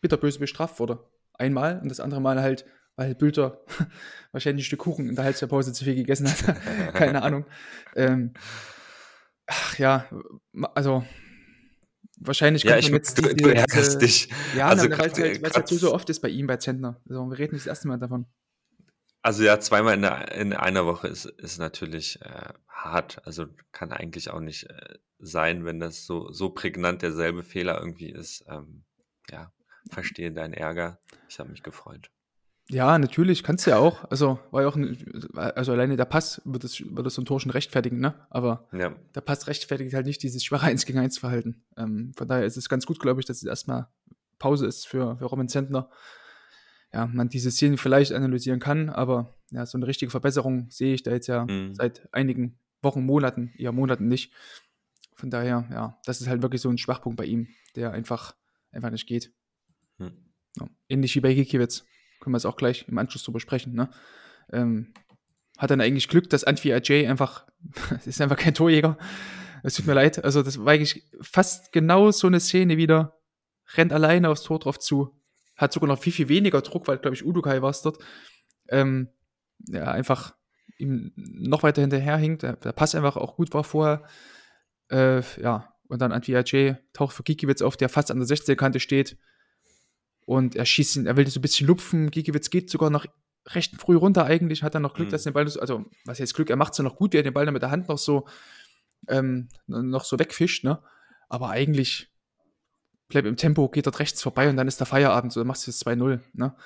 bitterböse bestraft wurde. Einmal und das andere Mal halt, weil Bülter wahrscheinlich ein Stück Kuchen in der Halbzeitpause zu viel gegessen hat. Keine Ahnung. Ähm, ach ja, also wahrscheinlich ja, ich, jetzt du, diese, du ärgerst dich. Ja, also, weil es halt, halt so oft ist bei ihm, bei Zentner. Also, wir reden nicht das erste Mal davon. Also ja, zweimal in, der, in einer Woche ist, ist natürlich äh, hart. Also kann eigentlich auch nicht äh, sein, wenn das so, so prägnant derselbe Fehler irgendwie ist. Ähm, ja, verstehe deinen Ärger. Ich habe mich gefreut. Ja, natürlich, kannst du ja auch. Also, war ja auch ein, also alleine der Pass wird das, wird das so ein Tor schon rechtfertigen, ne? Aber ja. der Pass rechtfertigt halt nicht dieses schwache 1 gegen 1 Verhalten. Ähm, von daher ist es ganz gut, glaube ich, dass es erstmal Pause ist für, für Robin Zentner. Ja, man diese Szenen vielleicht analysieren kann, aber ja, so eine richtige Verbesserung sehe ich da jetzt ja mhm. seit einigen Wochen, Monaten, eher Monaten nicht. Von daher, ja, das ist halt wirklich so ein Schwachpunkt bei ihm, der einfach, einfach nicht geht. Mhm. Ja, ähnlich wie bei Gikiewicz können wir es auch gleich im Anschluss drüber sprechen, ne? Ähm, hat dann eigentlich Glück, dass Antwi Ajay einfach, ist einfach kein Torjäger. Es tut mir leid. Also, das war eigentlich fast genau so eine Szene wieder. Rennt alleine aufs Tor drauf zu. Hat sogar noch viel, viel weniger Druck, weil, glaube ich, Udukai war es dort. Ähm, ja, einfach ihm noch weiter hinterherhinkt. Der, der Pass einfach auch gut war vorher. Äh, ja, und dann Antwi Ajay taucht für Kikiewicz auf, der fast an der 16-Kante steht und er schießt ihn, er will so ein bisschen lupfen. Gigiewicz geht sogar noch recht früh runter eigentlich, hat dann noch Glück, mhm. dass den Ball, also was heißt Glück, er macht es ja noch gut, wie er den Ball dann mit der Hand noch so, ähm, noch so wegfischt, ne? Aber eigentlich bleibt im Tempo, geht dort rechts vorbei und dann ist der Feierabend, so dann machst du das 2-0, ne?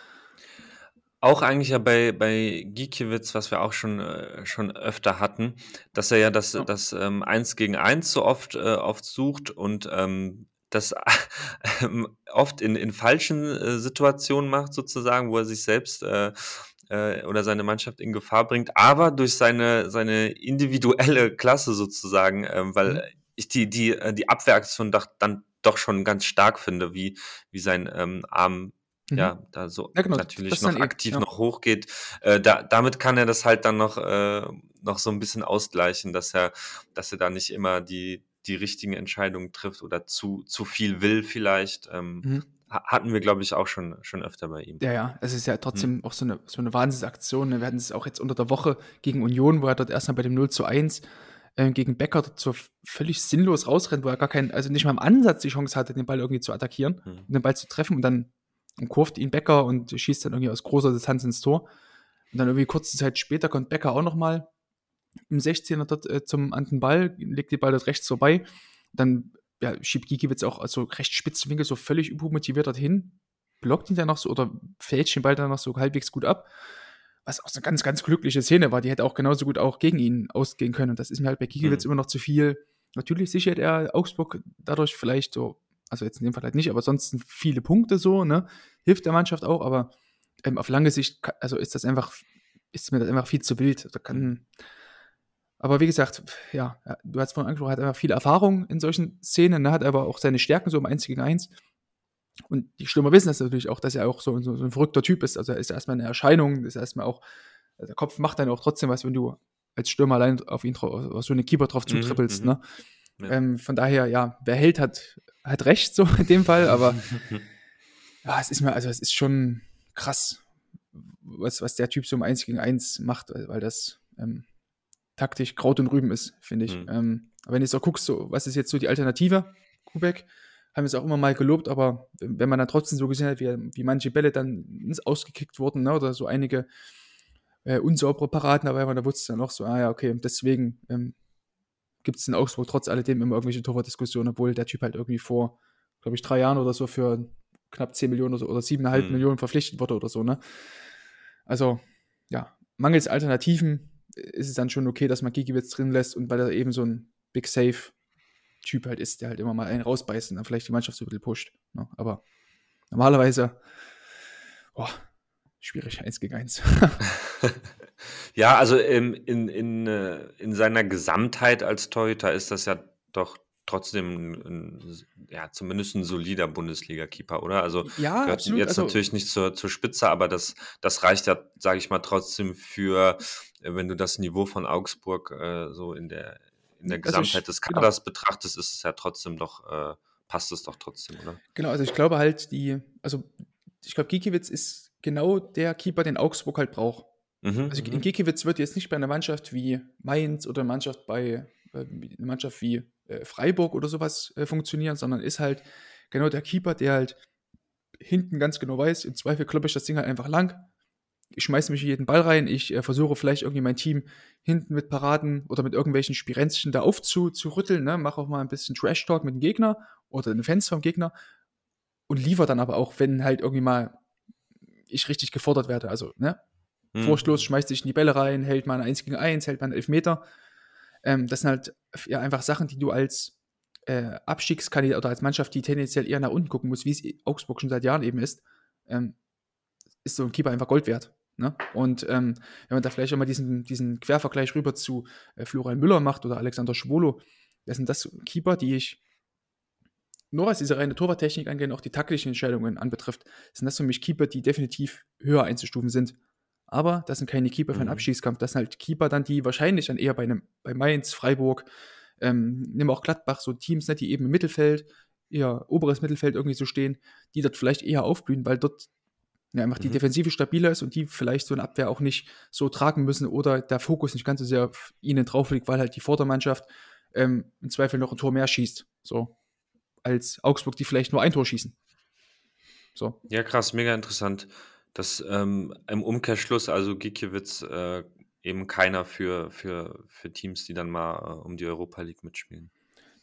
Auch eigentlich ja bei, bei Gikiewicz, was wir auch schon, äh, schon öfter hatten, dass er ja das, ja. das ähm, 1 gegen 1 so oft, äh, oft sucht und ähm, das ähm, oft in, in falschen äh, Situationen macht, sozusagen, wo er sich selbst äh, äh, oder seine Mannschaft in Gefahr bringt, aber durch seine, seine individuelle Klasse sozusagen, ähm, weil mhm. ich die, die, äh, die Abwehraktion dann doch schon ganz stark finde, wie, wie sein ähm, Arm mhm. ja, da so ja, genau, natürlich noch aktiv ja. noch hochgeht. Äh, da, damit kann er das halt dann noch, äh, noch so ein bisschen ausgleichen, dass er, dass er da nicht immer die, die richtigen Entscheidungen trifft oder zu, zu viel will vielleicht. Ähm, mhm. Hatten wir, glaube ich, auch schon, schon öfter bei ihm. Ja, ja, es ist ja trotzdem mhm. auch so eine, so eine Wahnsinnsaktion. Ne? Wir hatten es auch jetzt unter der Woche gegen Union, wo er dort erstmal bei dem 0 zu 1 äh, gegen Becker so völlig sinnlos rausrennt, wo er gar keinen, also nicht mal im Ansatz die Chance hatte, den Ball irgendwie zu attackieren mhm. und den Ball zu treffen und dann kurft ihn Becker und schießt dann irgendwie aus großer Distanz ins Tor. Und dann irgendwie kurze Zeit später kommt Becker auch nochmal im 16er dort äh, zum an den Ball, legt den Ball dort rechts vorbei. Dann ja, schiebt Gikiewicz auch also recht spitzen Winkel so völlig übermotiviert dorthin, blockt ihn dann noch so oder fälscht den Ball dann noch so halbwegs gut ab. Was auch so eine ganz, ganz glückliche Szene war. Die hätte auch genauso gut auch gegen ihn ausgehen können. Und das ist mir halt bei Gikiewicz mhm. immer noch zu viel. Natürlich sichert er Augsburg dadurch vielleicht so, also jetzt in dem Fall halt nicht, aber sonst viele Punkte so, ne? Hilft der Mannschaft auch, aber ähm, auf lange Sicht, also ist das einfach, ist mir das einfach viel zu wild. Da kann. Aber wie gesagt, ja, du hast vorhin angesprochen, er hat einfach viel Erfahrung in solchen Szenen, ne, hat aber auch seine Stärken so im 1 gegen 1. Und die Stürmer wissen das natürlich auch, dass er auch so, so, so ein verrückter Typ ist. Also er ist erstmal eine Erscheinung, ist erstmal auch, also der Kopf macht dann auch trotzdem was, wenn du als Stürmer allein auf ihn auf so eine Keeper drauf mhm, zutrippelst. Mhm, ne? Ja. Ähm, von daher, ja, wer hält, hat, hat recht, so in dem Fall, aber Ja, es ist mir, also es ist schon krass, was, was der Typ so im 1 gegen 1 macht, weil das ähm, taktisch Kraut und Rüben ist, finde ich. Mhm. Ähm, aber wenn du so guckst, so, was ist jetzt so die Alternative, Kubek, haben wir es auch immer mal gelobt, aber wenn man dann trotzdem so gesehen hat, wie, wie manche Bälle dann ins Ausgekickt wurden, ne, oder so einige äh, unsaubere Paraden, aber man da wusste es dann noch so, ah ja, okay, deswegen ähm, gibt es in Augsburg trotz alledem immer irgendwelche Torwartdiskussionen, obwohl der Typ halt irgendwie vor, glaube ich, drei Jahren oder so für knapp 10 Millionen oder, so, oder 7,5 mhm. Millionen verpflichtet wurde oder so, ne? Also, ja, mangels Alternativen ist es dann schon okay, dass man Gigiewicz drin lässt und weil er eben so ein Big Safe Typ halt ist, der halt immer mal einen rausbeißt und dann vielleicht die Mannschaft so ein bisschen pusht. Ne? Aber normalerweise, oh, schwierig, eins gegen eins. ja, also in, in, in, äh, in seiner Gesamtheit als Torhüter ist das ja doch trotzdem ja, zumindest ein solider Bundesliga-Keeper, oder? Also ja, gehört absolut. jetzt also, natürlich nicht zur, zur Spitze, aber das, das reicht ja, sage ich mal, trotzdem für, äh, wenn du das Niveau von Augsburg äh, so in der, in der also Gesamtheit ich, des genau. Kaders genau. betrachtest, ist es ja trotzdem doch, äh, passt es doch trotzdem, oder? Genau, also ich glaube halt, die, also ich glaube, Gikiewicz ist genau der Keeper, den Augsburg halt braucht. Mhm, also in mhm. Gikiewicz wird jetzt nicht bei einer Mannschaft wie Mainz oder Mannschaft bei eine Mannschaft wie äh, Freiburg oder sowas äh, funktionieren, sondern ist halt genau der Keeper, der halt hinten ganz genau weiß, im Zweifel kloppe ich das Ding halt einfach lang, ich schmeiße mich in jeden Ball rein, ich äh, versuche vielleicht irgendwie mein Team hinten mit Paraden oder mit irgendwelchen Spirenzchen da aufzurütteln, ne? mache auch mal ein bisschen Trash-Talk mit dem Gegner oder den Fans vom Gegner und liefere dann aber auch, wenn halt irgendwie mal ich richtig gefordert werde. Also, ne? Hm. Vorstoß, schmeißt sich in die Bälle rein, hält mal ein 1 gegen 1, hält mal einen Elfmeter. Ähm, das sind halt ja einfach Sachen, die du als äh, Abstiegskandidat oder als Mannschaft, die tendenziell eher nach unten gucken muss, wie es Augsburg schon seit Jahren eben ist, ähm, ist so ein Keeper einfach Gold wert. Ne? Und ähm, wenn man da vielleicht auch mal diesen, diesen Quervergleich rüber zu äh, Florian Müller macht oder Alexander Schwolo, das sind das Keeper, die ich nur was diese reine Torwarttechnik angeht, auch die taktischen Entscheidungen anbetrifft, sind das für mich Keeper, die definitiv höher einzustufen sind. Aber das sind keine Keeper für einen mhm. Abschießkampf, das sind halt Keeper dann, die wahrscheinlich dann eher bei einem, bei Mainz, Freiburg, ähm, nimm auch Gladbach, so Teams, ne, die eben im Mittelfeld, eher oberes Mittelfeld irgendwie so stehen, die dort vielleicht eher aufblühen, weil dort ja, einfach die mhm. Defensive stabiler ist und die vielleicht so eine Abwehr auch nicht so tragen müssen oder der Fokus nicht ganz so sehr auf ihnen drauf liegt, weil halt die Vordermannschaft ähm, im Zweifel noch ein Tor mehr schießt. So. Als Augsburg, die vielleicht nur ein Tor schießen. So. Ja, krass, mega interessant. Dass ähm, im Umkehrschluss, also Gikiewicz, äh, eben keiner für, für, für Teams, die dann mal äh, um die Europa League mitspielen.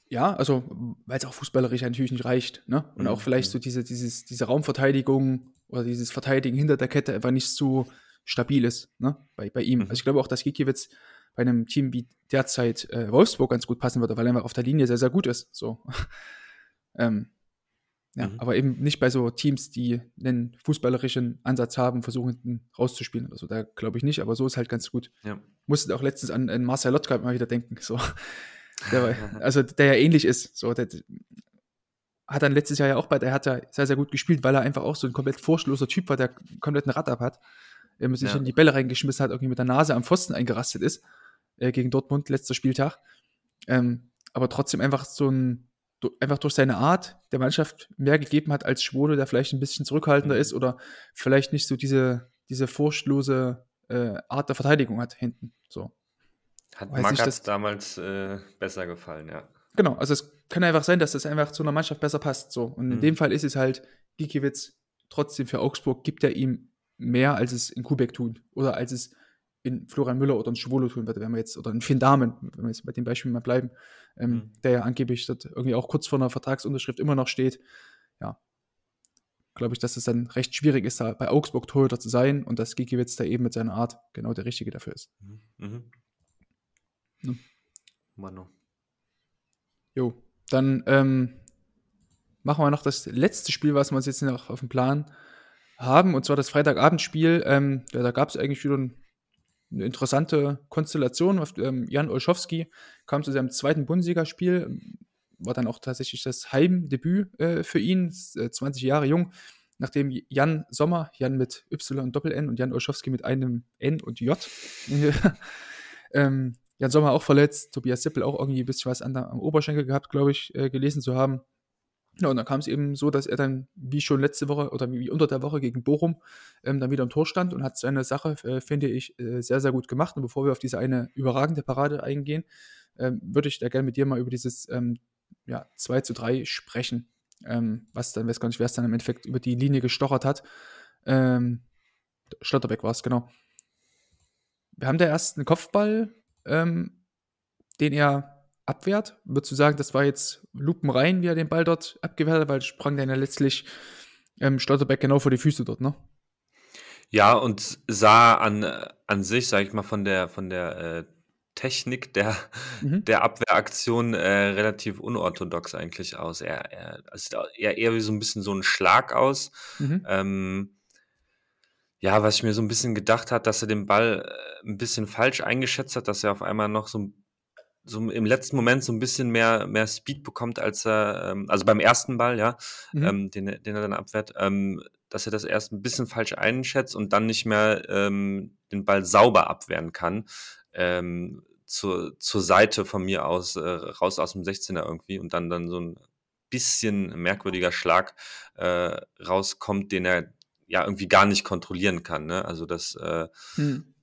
Ja, also, weil es auch fußballerisch natürlich nicht reicht, ne? Und mhm. auch vielleicht so diese, dieses, diese Raumverteidigung oder dieses Verteidigen hinter der Kette einfach nicht so stabil ist, ne? Bei, bei ihm. Mhm. Also ich glaube auch, dass Gikiewicz bei einem Team wie derzeit äh, Wolfsburg ganz gut passen würde, weil er einfach auf der Linie sehr, sehr gut ist. So. ähm, ja, mhm. aber eben nicht bei so Teams, die einen fußballerischen Ansatz haben, versuchen rauszuspielen oder so. Da glaube ich nicht, aber so ist halt ganz gut. Ja. Musste auch letztens an, an Marcel Lotka immer wieder denken. So. Der, also der ja ähnlich ist. So, der hat dann letztes Jahr ja auch bei der Hertha sehr, sehr gut gespielt, weil er einfach auch so ein komplett vorschloser Typ war, der komplett ein Rad ab hat. Er sich ja. in die Bälle reingeschmissen hat, irgendwie mit der Nase am Pfosten eingerastet ist, äh, gegen Dortmund, letzter Spieltag. Ähm, aber trotzdem einfach so ein, einfach durch seine Art der Mannschaft mehr gegeben hat als Schwode, der vielleicht ein bisschen zurückhaltender mhm. ist oder vielleicht nicht so diese, diese furchtlose äh, Art der Verteidigung hat hinten. So. Hat Magath damals äh, besser gefallen, ja. Genau, also es kann einfach sein, dass das einfach zu einer Mannschaft besser passt. So. Und in mhm. dem Fall ist es halt, Gikiewicz trotzdem für Augsburg gibt er ihm mehr, als es in Kubek tun. Oder als es in Florian Müller oder in Schwolo tun würde, wenn wir jetzt, oder in Finn Dahmen, wenn wir jetzt bei dem Beispiel mal bleiben, ähm, mhm. der ja angeblich dort irgendwie auch kurz vor einer Vertragsunterschrift immer noch steht. Ja, glaube ich, dass es dann recht schwierig ist, da bei Augsburg Torhüter zu sein und dass Gikiewicz da eben mit seiner Art genau der Richtige dafür ist. Mhm. mhm. Ne? Mano. Jo, dann ähm, machen wir noch das letzte Spiel, was wir uns jetzt noch auf dem Plan haben, und zwar das Freitagabendspiel. Ähm, ja, da gab es eigentlich wieder ein, eine interessante Konstellation. Ähm, Jan Olschowski kam zu seinem zweiten Bundesligaspiel, war dann auch tatsächlich das Heimdebüt äh, für ihn, äh, 20 Jahre jung, nachdem Jan Sommer, Jan mit Y und Doppel-N und Jan Olschowski mit einem N und J, ähm, Jan Sommer auch verletzt, Tobias Sippel auch irgendwie ein bisschen was an am Oberschenkel gehabt, glaube ich, äh, gelesen zu haben. Ja, und dann kam es eben so, dass er dann, wie schon letzte Woche oder wie unter der Woche gegen Bochum, ähm, dann wieder im Tor stand und hat seine Sache, äh, finde ich, äh, sehr, sehr gut gemacht. Und bevor wir auf diese eine überragende Parade eingehen, ähm, würde ich da gerne mit dir mal über dieses ähm, ja, 2 zu 3 sprechen. Ähm, was dann, weiß gar nicht, wer es dann im Endeffekt über die Linie gestochert hat. Ähm, Schlotterbeck war es, genau. Wir haben da erst einen Kopfball, ähm, den er abwehrt. Würdest du sagen, das war jetzt lupenrein, wie er den Ball dort abgewehrt hat, weil sprang dann ja letztlich ähm, Schlotterbeck genau vor die Füße dort, ne? Ja, und sah an, an sich, sage ich mal, von der, von der äh, Technik der, mhm. der Abwehraktion äh, relativ unorthodox eigentlich aus. Er, er sieht eher, eher wie so ein bisschen so ein Schlag aus. Mhm. Ähm, ja, was ich mir so ein bisschen gedacht hat, dass er den Ball äh, ein bisschen falsch eingeschätzt hat, dass er auf einmal noch so ein so im letzten Moment so ein bisschen mehr, mehr Speed bekommt, als er, ähm, also beim ersten Ball, ja, mhm. ähm, den, den er dann abwehrt, ähm, dass er das erst ein bisschen falsch einschätzt und dann nicht mehr ähm, den Ball sauber abwehren kann. Ähm, zur, zur Seite von mir aus, äh, raus aus dem 16er irgendwie und dann, dann so ein bisschen merkwürdiger Schlag äh, rauskommt, den er ja irgendwie gar nicht kontrollieren kann. Ne? Also das äh, mhm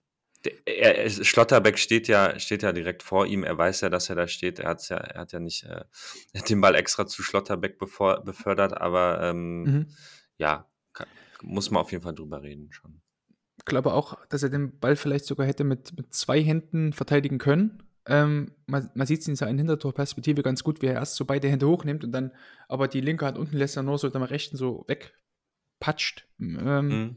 er, Schlotterbeck steht ja, steht ja direkt vor ihm. Er weiß ja, dass er da steht. Er, hat's ja, er hat ja nicht äh, den Ball extra zu Schlotterbeck bevor, befördert, aber ähm, mhm. ja, kann, muss man auf jeden Fall drüber reden schon. Ich glaube auch, dass er den Ball vielleicht sogar hätte mit, mit zwei Händen verteidigen können. Ähm, man, man sieht es in seiner Hintertorperspektive ganz gut, wie er erst so beide Hände hochnimmt und dann aber die linke Hand unten lässt er nur so der rechten so wegpatscht. Ähm, mhm.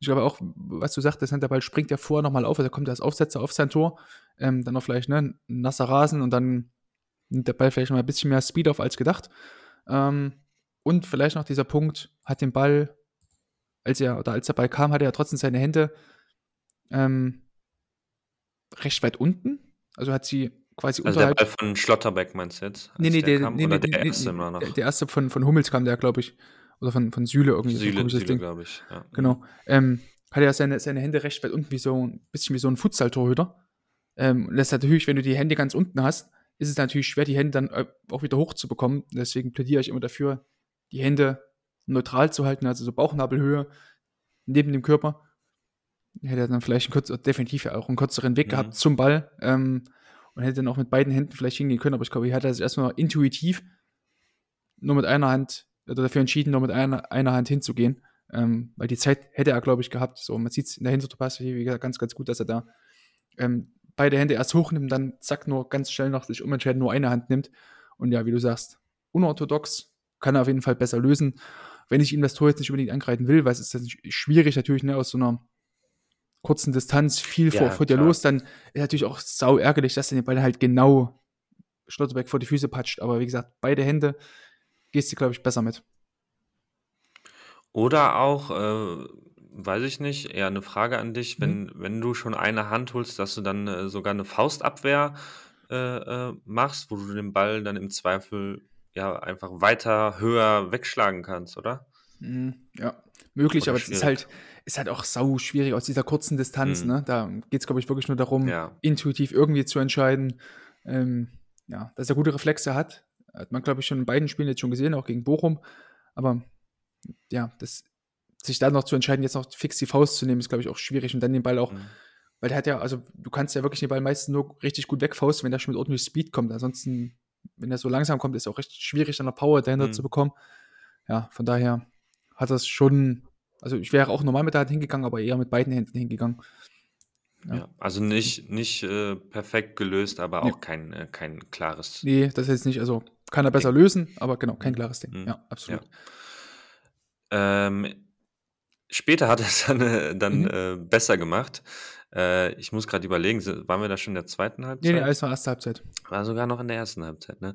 Ich glaube auch, was du sagtest, der Ball springt ja vorher nochmal auf, also kommt er als Aufsetzer auf sein Tor, ähm, dann noch vielleicht ne, ein nasser Rasen und dann nimmt der Ball vielleicht mal ein bisschen mehr Speed auf als gedacht. Ähm, und vielleicht noch dieser Punkt, hat den Ball, als er, oder als der Ball kam, hatte er trotzdem seine Hände ähm, recht weit unten. Also hat sie quasi also unterhalb. Der Ball von Schlotterbeck meinst du jetzt? Nee, nee, der, der, nee, nee, der erste nee? Der erste von, von Hummels kam der, glaube ich. Oder von, von Süle irgendwie. Süle, so Süle glaube ich. Ja. Genau. Ähm, hat er seine, seine Hände recht weit unten, wie so ein bisschen wie so ein Futsal-Torhüter. Ähm, das ist natürlich, wenn du die Hände ganz unten hast, ist es natürlich schwer, die Hände dann äh, auch wieder hoch zu bekommen. Deswegen plädiere ich immer dafür, die Hände neutral zu halten, also so Bauchnabelhöhe neben dem Körper. Hätte er dann vielleicht einen kurz, definitiv auch einen kürzeren Weg mhm. gehabt zum Ball ähm, und hätte dann auch mit beiden Händen vielleicht hingehen können, aber ich glaube, hier hat er sich erstmal intuitiv nur mit einer Hand dafür entschieden, nur mit einer, einer Hand hinzugehen. Ähm, weil die Zeit hätte er, glaube ich, gehabt. So, man sieht es in der gesagt, ganz, ganz gut, dass er da ähm, beide Hände erst hochnimmt, dann zack, nur ganz schnell noch sich umentscheiden, nur eine Hand nimmt. Und ja, wie du sagst, unorthodox, kann er auf jeden Fall besser lösen. Wenn ich ihm das Tor jetzt nicht unbedingt angreifen will, weil es ist schwierig natürlich, ne, aus so einer kurzen Distanz viel ja, vor, vor dir los, dann ist natürlich auch sau ärgerlich, dass er den Ball halt genau Schlotterbeck vor die Füße patscht. Aber wie gesagt, beide Hände gehst du, glaube ich, besser mit. Oder auch, äh, weiß ich nicht, eher eine Frage an dich, wenn, mhm. wenn du schon eine Hand holst, dass du dann äh, sogar eine Faustabwehr äh, äh, machst, wo du den Ball dann im Zweifel ja einfach weiter höher wegschlagen kannst, oder? Mhm, ja, möglich, oder aber es ist halt, ist halt auch sau schwierig aus dieser kurzen Distanz. Mhm. Ne? Da geht es, glaube ich, wirklich nur darum, ja. intuitiv irgendwie zu entscheiden. Ähm, ja, dass er gute Reflexe hat, hat man, glaube ich, schon in beiden Spielen jetzt schon gesehen, auch gegen Bochum. Aber ja, das, sich da noch zu entscheiden, jetzt noch fix die Faust zu nehmen, ist, glaube ich, auch schwierig. Und dann den Ball auch, mhm. weil der hat ja, also du kannst ja wirklich den Ball meistens nur richtig gut wegfausten, wenn der schon mit ordentlich Speed kommt. Ansonsten, wenn er so langsam kommt, ist es auch recht schwierig, dann noch Power dahinter mhm. zu bekommen. Ja, von daher hat das schon, also ich wäre auch normal mit der Hand hingegangen, aber eher mit beiden Händen hingegangen. Ja. ja, also nicht, nicht äh, perfekt gelöst, aber auch nee. kein, äh, kein klares. Nee, das ist jetzt nicht, also kann er besser lösen, aber genau, kein mhm. klares Ding. Mhm. Ja, absolut. Ja. Ähm, später hat er es dann, dann mhm. äh, besser gemacht. Äh, ich muss gerade überlegen, waren wir da schon in der zweiten Halbzeit? Nee, nee, alles war erste Halbzeit. War sogar noch in der ersten Halbzeit, ne?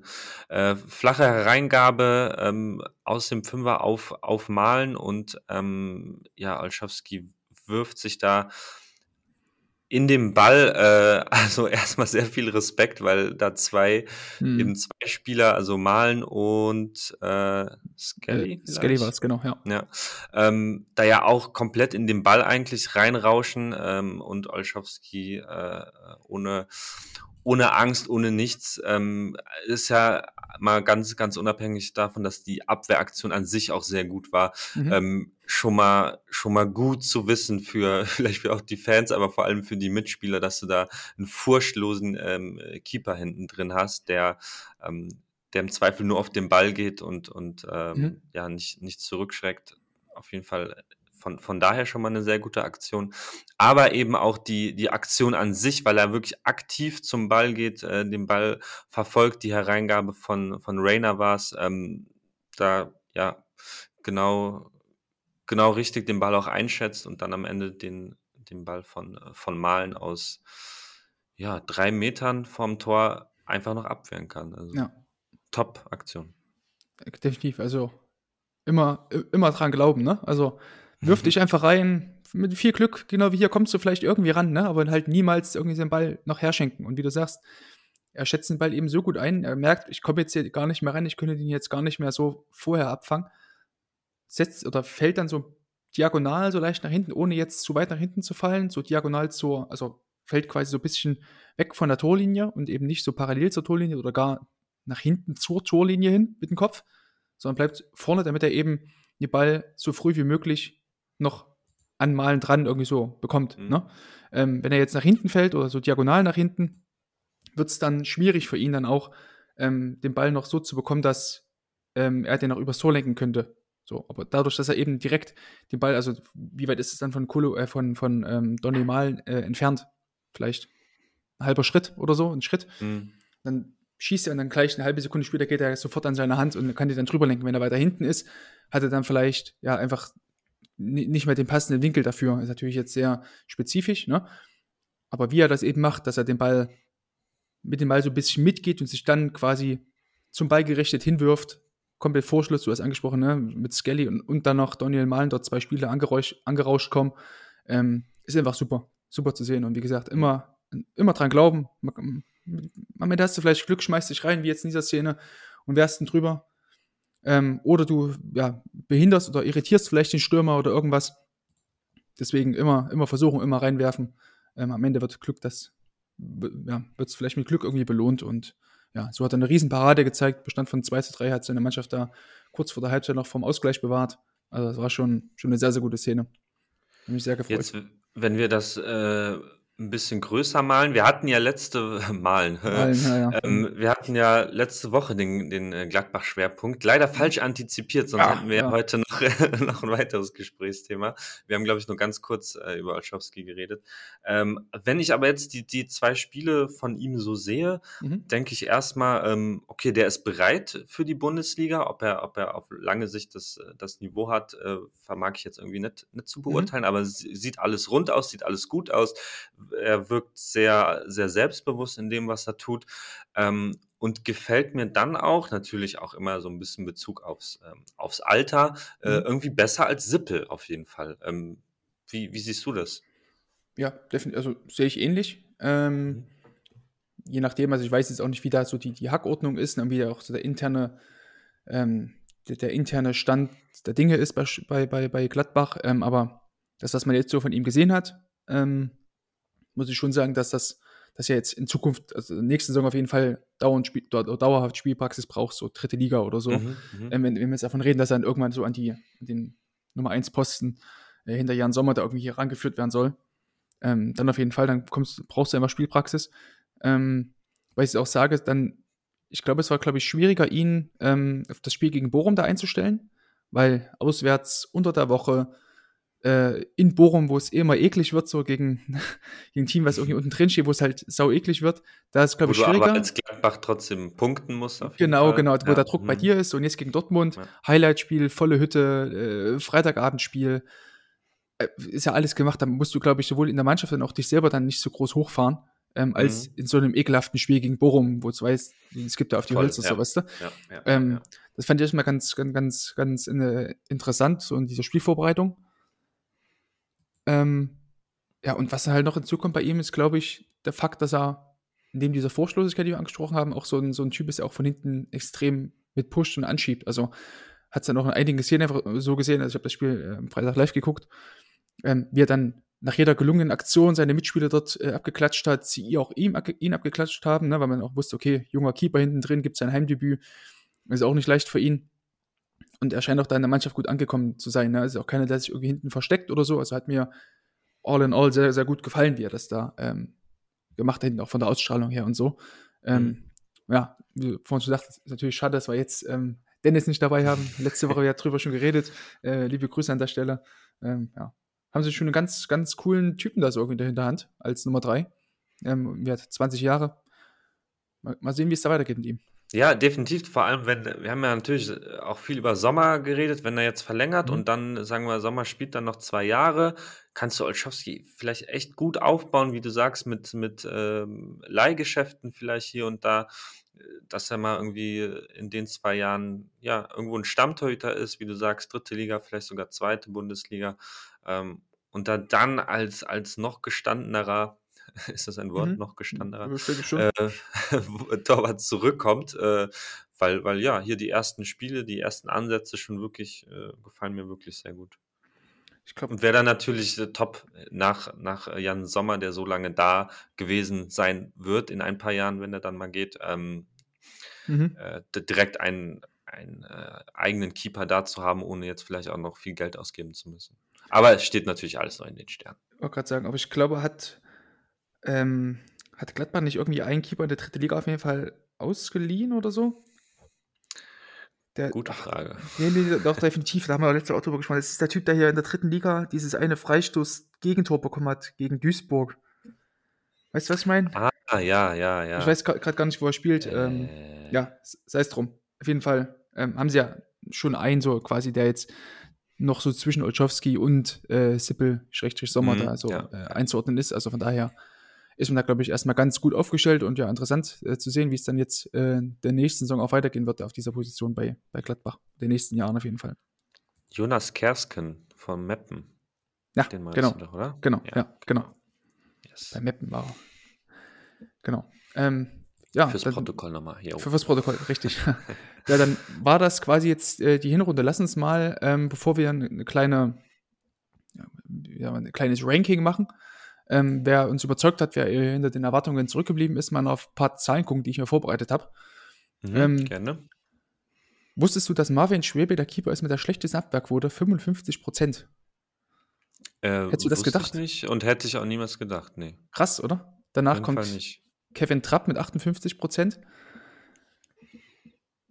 Äh, flache Hereingabe ähm, aus dem Fünfer auf, auf Malen und ähm, ja, Olschowski wirft sich da in dem Ball, äh, also erstmal sehr viel Respekt, weil da zwei, hm. eben zwei Spieler, also Malen und äh, Skelly. Äh, Skelly war es, genau, ja. ja ähm, da ja auch komplett in den Ball eigentlich reinrauschen ähm, und Olschowski äh, ohne, ohne Angst, ohne nichts. Ähm, ist ja mal ganz, ganz unabhängig davon, dass die Abwehraktion an sich auch sehr gut war. Mhm. Ähm, schon mal, schon mal gut zu wissen für vielleicht für auch die Fans, aber vor allem für die Mitspieler, dass du da einen furchtlosen ähm, Keeper hinten drin hast, der, ähm, der im Zweifel nur auf den Ball geht und, und ähm, mhm. ja, nicht, nicht zurückschreckt. Auf jeden Fall von, von daher schon mal eine sehr gute Aktion. Aber eben auch die, die Aktion an sich, weil er wirklich aktiv zum Ball geht, äh, den Ball verfolgt, die Hereingabe von, von Rainer war es, ähm, da ja genau, genau richtig den Ball auch einschätzt und dann am Ende den, den Ball von, von Malen aus ja, drei Metern vom Tor einfach noch abwehren kann. Also ja. Top-Aktion. Definitiv, also immer, immer dran glauben, ne? Also Wirf dich einfach rein, mit viel Glück, genau wie hier kommst du vielleicht irgendwie ran, ne? aber halt niemals irgendwie den Ball noch herschenken. Und wie du sagst, er schätzt den Ball eben so gut ein, er merkt, ich komme jetzt hier gar nicht mehr rein, ich könnte den jetzt gar nicht mehr so vorher abfangen. Setzt oder fällt dann so diagonal so leicht nach hinten, ohne jetzt zu weit nach hinten zu fallen, so diagonal zur, also fällt quasi so ein bisschen weg von der Torlinie und eben nicht so parallel zur Torlinie oder gar nach hinten zur Torlinie hin mit dem Kopf, sondern bleibt vorne, damit er eben den Ball so früh wie möglich noch an Malen dran irgendwie so bekommt. Mhm. Ne? Ähm, wenn er jetzt nach hinten fällt oder so diagonal nach hinten, wird es dann schwierig für ihn dann auch, ähm, den Ball noch so zu bekommen, dass ähm, er den auch übers Tor lenken könnte. So, aber dadurch, dass er eben direkt den Ball, also wie weit ist es dann von Kolo, äh, von, von ähm, Donny Malen äh, entfernt? Vielleicht ein halber Schritt oder so, ein Schritt. Mhm. Dann schießt er und dann gleich eine halbe Sekunde später geht er sofort an seine Hand und kann die dann drüber lenken. Wenn er weiter hinten ist, hat er dann vielleicht ja einfach nicht mehr den passenden Winkel dafür. Ist natürlich jetzt sehr spezifisch, ne? Aber wie er das eben macht, dass er den Ball mit dem Ball so ein bisschen mitgeht und sich dann quasi zum Ball gerichtet hinwirft, komplett Vorschluss, du hast angesprochen, ne? mit Skelly und, und dann noch Daniel Malen, dort zwei Spieler angerauscht kommen, ähm, ist einfach super, super zu sehen. Und wie gesagt, immer, immer dran glauben. Am Ende hast du vielleicht Glück, schmeißt dich rein, wie jetzt in dieser Szene, und wärst dann drüber. Ähm, oder du ja, behinderst oder irritierst vielleicht den Stürmer oder irgendwas. Deswegen immer, immer versuchen, immer reinwerfen. Ähm, am Ende wird Glück das, ja, wird es vielleicht mit Glück irgendwie belohnt. Und ja, so hat er eine Riesenparade gezeigt, Bestand von 2 zu 3, hat seine Mannschaft da kurz vor der Halbzeit noch vom Ausgleich bewahrt. Also das war schon, schon eine sehr, sehr gute Szene. Hat mich sehr gefreut. Jetzt, wenn wir das äh, ein bisschen größer malen. Wir hatten ja letzte malen. malen ja, ja. Ähm, wir hatten ja letzte Woche den, den äh, Gladbach-Schwerpunkt. Leider falsch antizipiert, sonst ja, hätten wir ja. heute noch, noch ein weiteres Gesprächsthema. Wir haben, glaube ich, nur ganz kurz äh, über Olschowski geredet. Ähm, wenn ich aber jetzt die, die zwei Spiele von ihm so sehe, mhm. denke ich erstmal, ähm, okay, der ist bereit für die Bundesliga. Ob er, ob er auf lange Sicht das, das Niveau hat, äh, vermag ich jetzt irgendwie nicht, nicht zu mhm. beurteilen, mhm. aber sieht alles rund aus, sieht alles gut aus er wirkt sehr, sehr selbstbewusst in dem, was er tut. Ähm, und gefällt mir dann auch, natürlich auch immer so ein bisschen Bezug aufs, ähm, aufs Alter, äh, mhm. irgendwie besser als Sippel auf jeden Fall. Ähm, wie, wie siehst du das? Ja, definitiv, also sehe ich ähnlich. Ähm, mhm. Je nachdem, also ich weiß jetzt auch nicht, wie da so die, die Hackordnung ist und wie auch so der interne, ähm, der, der, interne Stand der Dinge ist bei, bei, bei Gladbach, ähm, aber das, was man jetzt so von ihm gesehen hat, ähm, muss ich schon sagen, dass das, dass er jetzt in Zukunft, also nächste Saison auf jeden Fall dauernd Spiel, dauerhaft Spielpraxis braucht, so dritte Liga oder so. Mhm, mhm, ähm, wenn, wenn, wir jetzt davon reden, dass er dann irgendwann so an, die, an den Nummer 1 Posten äh, hinter Jan Sommer da irgendwie hier rangeführt werden soll, ähm, dann auf jeden Fall, dann kommst, brauchst du einfach Spielpraxis. Ähm, weil ich auch sage, dann, ich glaube, es war, glaube ich, schwieriger, ihn ähm, auf das Spiel gegen Bochum da einzustellen, weil auswärts unter der Woche äh, in Bochum, wo es eh immer eklig wird, so gegen, gegen ein Team, was irgendwie unten drin steht, wo es halt sau eklig wird. Da ist, glaube ich, schwieriger. aber als Gladbach trotzdem punkten muss. genau, Fall. genau, wo ja. der Druck mhm. bei dir ist. Und jetzt gegen Dortmund, ja. Highlight-Spiel, volle Hütte, äh, Freitagabendspiel. Äh, ist ja alles gemacht. Da musst du, glaube ich, sowohl in der Mannschaft als auch dich selber dann nicht so groß hochfahren. Ähm, als mhm. in so einem ekelhaften Spiel gegen Bochum, wo es weiß, es gibt da auf die Voll, Hölzer, ja. so weißt du. Ja, ähm, das fand ich erstmal ganz, ganz, ganz, ganz äh, interessant, so in dieser Spielvorbereitung. Ähm, ja, und was halt noch hinzukommt bei ihm, ist, glaube ich, der Fakt, dass er neben dieser Vorschlosigkeit, die wir angesprochen haben, auch so ein, so ein Typ ist, der auch von hinten extrem mit pusht und anschiebt. Also hat es dann auch in einigen Szenen einfach so gesehen, also ich habe das Spiel äh, am Freitag live geguckt, ähm, wie er dann nach jeder gelungenen Aktion seine Mitspieler dort äh, abgeklatscht hat, sie auch ihm, ihn abgeklatscht haben, ne, weil man auch wusste, okay, junger Keeper hinten drin, gibt sein Heimdebüt, ist auch nicht leicht für ihn. Und er scheint auch da in der Mannschaft gut angekommen zu sein. Ne? Also auch keiner, der sich irgendwie hinten versteckt oder so. Also hat mir all in all sehr, sehr gut gefallen, wie er das da ähm, gemacht hat, auch von der Ausstrahlung her und so. Ähm, mhm. Ja, wie vorhin schon gesagt, ist natürlich schade, dass wir jetzt ähm, Dennis nicht dabei haben. Letzte Woche ja drüber schon geredet. Äh, liebe Grüße an der Stelle. Ähm, ja. Haben sie schon einen ganz, ganz coolen Typen da so irgendwie in der Hinterhand als Nummer 3. Ähm, hat 20 Jahre. Mal, mal sehen, wie es da weitergeht mit ihm. Ja, definitiv. Vor allem, wenn wir haben ja natürlich auch viel über Sommer geredet, wenn er jetzt verlängert Mhm. und dann, sagen wir, Sommer spielt dann noch zwei Jahre, kannst du Olschowski vielleicht echt gut aufbauen, wie du sagst, mit, mit ähm, Leihgeschäften vielleicht hier und da, äh, dass er mal irgendwie in den zwei Jahren ja irgendwo ein Stammtorhüter ist, wie du sagst, dritte Liga, vielleicht sogar zweite Bundesliga. Ähm, und da dann als, als noch gestandenerer ist das ein Wort, Mhm. noch gestandener, äh, Torwart zurückkommt, äh, weil, weil ja, hier die ersten Spiele, die ersten Ansätze schon wirklich äh, gefallen mir wirklich sehr gut. Ich glaube, Und wäre dann natürlich top nach, nach äh, Jan Sommer, der so lange da gewesen sein wird in ein paar Jahren, wenn er dann mal geht, ähm, mhm. äh, direkt einen, einen äh, eigenen Keeper da zu haben, ohne jetzt vielleicht auch noch viel Geld ausgeben zu müssen. Aber es steht natürlich alles noch in den Sternen. Ich wollte gerade sagen, aber ich glaube, hat, ähm, hat Gladbach nicht irgendwie einen Keeper in der dritten Liga auf jeden Fall ausgeliehen oder so? Der, Gute Frage. Nee, nee, doch, definitiv. Da haben wir letztes Mal auch drüber gesprochen. Das ist der Typ, der hier in der dritten Liga dieses eine Freistoß-Gegentor bekommen hat gegen Duisburg. Weißt du, was ich meine? Ah, ja, ja, ja. Ich weiß gerade gar nicht, wo er spielt. Ähm, Äh, ja, sei es drum. Auf jeden Fall ähm, haben sie ja schon einen, so quasi, der jetzt noch so zwischen Olszowski und äh, Sippel, Schrägstrich Sommer, Mhm, da so ja. äh, einzuordnen ist. Also von daher ist man da, glaube ich, erstmal ganz gut aufgestellt und ja, interessant äh, zu sehen, wie es dann jetzt äh, der nächsten Saison auch weitergehen wird auf dieser Position bei, bei Gladbach. Den nächsten Jahren auf jeden Fall. Jonas Kersken von Meppen. Ja, Den meinst genau. du doch, oder? Genau, ja, genau. Yes. Bei Mappen war er. Genau. Ähm, ja, Fürs dann- Protokoll nochmal hier. Für das Protokoll, richtig. ja, dann war das quasi jetzt äh, die Hinrunde. Lass uns mal, ähm, bevor wir eine eine kleine, ja, ja, ein kleines Ranking machen, ähm, wer uns überzeugt hat, wer hinter den Erwartungen zurückgeblieben ist, mal auf ein paar Zahlen gucken, die ich mir vorbereitet habe. Mhm, ähm, gerne. Wusstest du, dass Marvin Schwebe der Keeper ist mit der schlechtesten Abwehrquote? 55 Prozent. Äh, hättest du das gedacht? Ich nicht und hätte ich auch niemals gedacht, nee. Krass, oder? Danach kommt. Kevin Trapp mit 58 Prozent.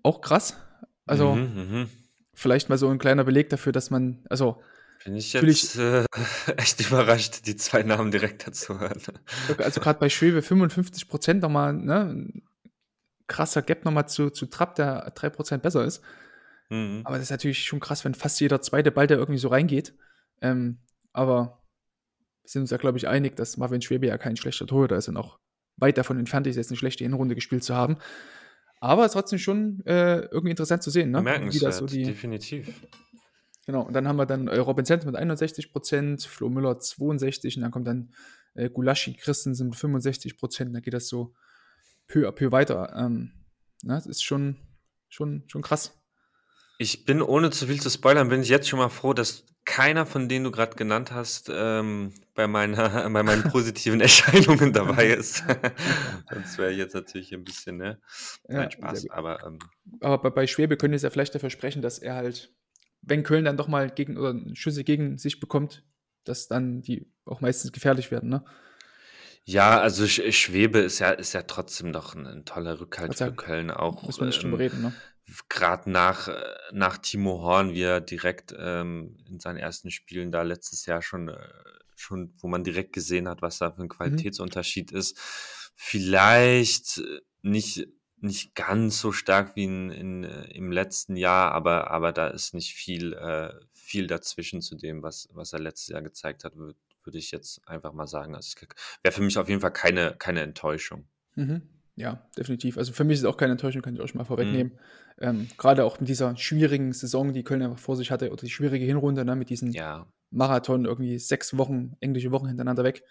Auch krass. Also, Mhm, mhm. vielleicht mal so ein kleiner Beleg dafür, dass man, also, Bin ich jetzt äh, echt überrascht, die zwei Namen direkt dazu hören. Also gerade bei Schwebe 55 Prozent nochmal, ne? ein Krasser Gap nochmal zu, zu Trapp, der 3 Prozent besser ist. Mhm. Aber das ist natürlich schon krass, wenn fast jeder zweite Ball, der irgendwie so reingeht. Ähm, aber wir sind uns ja, glaube ich, einig, dass Marvin Schwebe ja kein schlechter Torhüter ist und auch weit davon entfernt ist, jetzt eine schlechte Hinrunde gespielt zu haben. Aber es ist trotzdem schon äh, irgendwie interessant zu sehen, ne? Bemerkenswert, das so die, definitiv. Genau, und dann haben wir dann äh, Robin Zent mit 61 Prozent, Flo Müller 62 und dann kommt dann äh, Gulaschi Christensen mit 65 Prozent. Dann geht das so peu à peu weiter. Ähm, na, das ist schon, schon, schon krass. Ich bin, ohne zu viel zu spoilern, bin ich jetzt schon mal froh, dass keiner von denen du gerade genannt hast, ähm, bei, meiner, bei meinen positiven Erscheinungen dabei ist. Sonst wäre jetzt natürlich ein bisschen, ne? Ja, Nein, Spaß. Aber ähm, Aber bei, bei Schwebe können es ja vielleicht dafür sprechen, dass er halt, wenn Köln dann doch mal gegen oder Schüsse gegen sich bekommt, dass dann die auch meistens gefährlich werden, ne? ja, also Sch Schwebe ist ja, ist ja trotzdem noch ein, ein toller Rückhalt für Köln. Auch Muss man nicht ähm, reden, ne? gerade nach, äh, nach Timo Horn, wie er direkt ähm, in seinen ersten Spielen da letztes Jahr schon, äh, schon, wo man direkt gesehen hat, was da für ein Qualitätsunterschied ist. Vielleicht nicht, nicht ganz so stark wie in, in, äh, im letzten Jahr, aber, aber da ist nicht viel, äh, viel dazwischen zu dem, was, was er letztes Jahr gezeigt hat, würde würd ich jetzt einfach mal sagen. Also, Wäre für mich auf jeden Fall keine, keine Enttäuschung. Mhm. Ja, definitiv. Also für mich ist es auch keine Enttäuschung, kann ich schon mal Mhm. vorwegnehmen. Ähm, Gerade auch mit dieser schwierigen Saison, die Köln einfach vor sich hatte, oder die schwierige Hinrunde, ne, mit diesen Ja, Marathon, irgendwie sechs Wochen, englische Wochen hintereinander weg.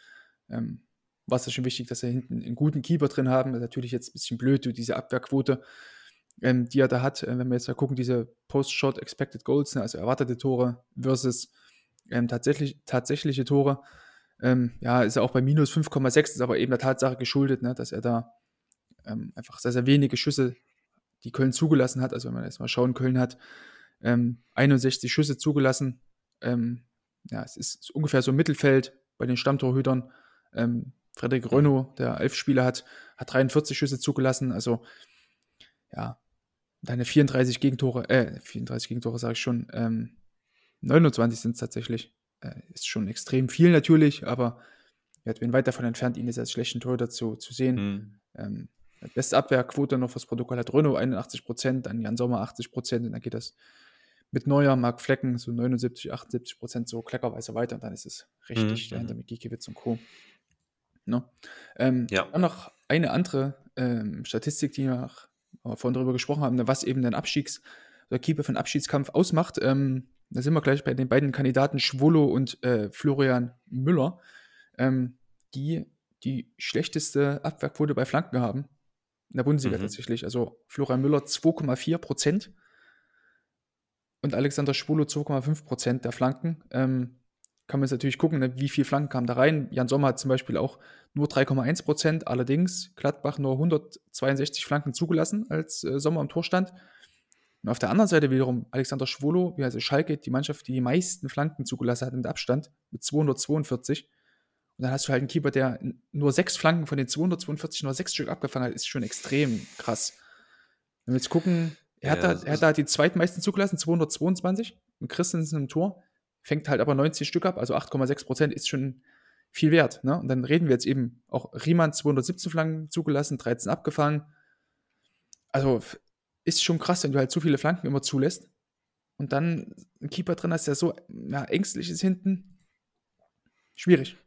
Ähm, war es schon wichtig, dass sie hinten einen guten Keeper drin haben. Natürlich jetzt ein bisschen blöd, diese Abwehrquote, ähm, die er da hat. Äh, wenn wir jetzt mal gucken, diese Post-Shot Expected Goals, ne, also erwartete Tore versus ähm, tatsächlich, tatsächliche Tore. Ähm, ja, ist er auch bei minus 5,6, ist aber eben der Tatsache geschuldet, ne, dass er da ähm, einfach sehr, sehr wenige Schüsse, die Köln zugelassen hat. Also wenn man jetzt mal schauen, Köln hat ähm, 61 Schüsse zugelassen. Ähm, ja, es ist, ist, ungefähr so im Mittelfeld bei den Stammtorhütern. Ähm, Frederik Renault, der elf Spieler hat, hat 43 Schüsse zugelassen. Also ja, deine 34 Gegentore, äh, 34 Gegentore sage ich schon, ähm, 29 sind es tatsächlich. Äh, ist schon extrem viel natürlich, aber wir bin weit davon entfernt, ihn jetzt als schlechten Torhüter zu, zu sehen. Mhm. Ähm, beste Abwehrquote noch fürs Protokoll hat Renault 81 Prozent, dann Jan Sommer 80 Prozent und dann geht das mit Neuer, Marc Flecken so 79, 78 Prozent so kleckerweise weiter und dann ist es richtig mhm. dahinter mit Gikiewicz und Co. No? Ne? Ähm, ja. Noch eine andere ähm, Statistik, die wir vorhin darüber gesprochen haben, ne, was eben den Abstiegs- oder Keeper für einen Abschiedskampf ausmacht. Ähm, da sind wir gleich bei den beiden Kandidaten Schwolo und äh, Florian Müller, ähm, die die schlechteste Abwehrquote bei Flanken haben in der Bundesliga mhm. tatsächlich. Also Florian Müller 2,4 Prozent und Alexander Schwolo 2,5 Prozent der Flanken. Ähm, kann man jetzt natürlich gucken, ne, wie viele Flanken kamen da rein. Jan Sommer hat zum Beispiel auch nur 3,1 Prozent, allerdings Gladbach nur 162 Flanken zugelassen, als äh, Sommer am Tor stand. Und auf der anderen Seite wiederum Alexander Schwolo, wie also Schalke, die Mannschaft, die die meisten Flanken zugelassen hat mit Abstand, mit 242. Und dann hast du halt einen Keeper, der nur sechs Flanken von den 242 nur sechs Stück abgefangen hat, ist schon extrem krass. Wenn wir jetzt gucken, er hat, ja, da, er hat da die zweitmeisten zugelassen, 222, mit Christensen im Tor, fängt halt aber 90 Stück ab, also 8,6 Prozent ist schon viel wert. Ne? Und dann reden wir jetzt eben auch Riemann 217 Flanken zugelassen, 13 abgefangen. Also ist schon krass, wenn du halt so viele Flanken immer zulässt und dann einen Keeper drin hast, der so ja, ängstlich ist hinten. Schwierig.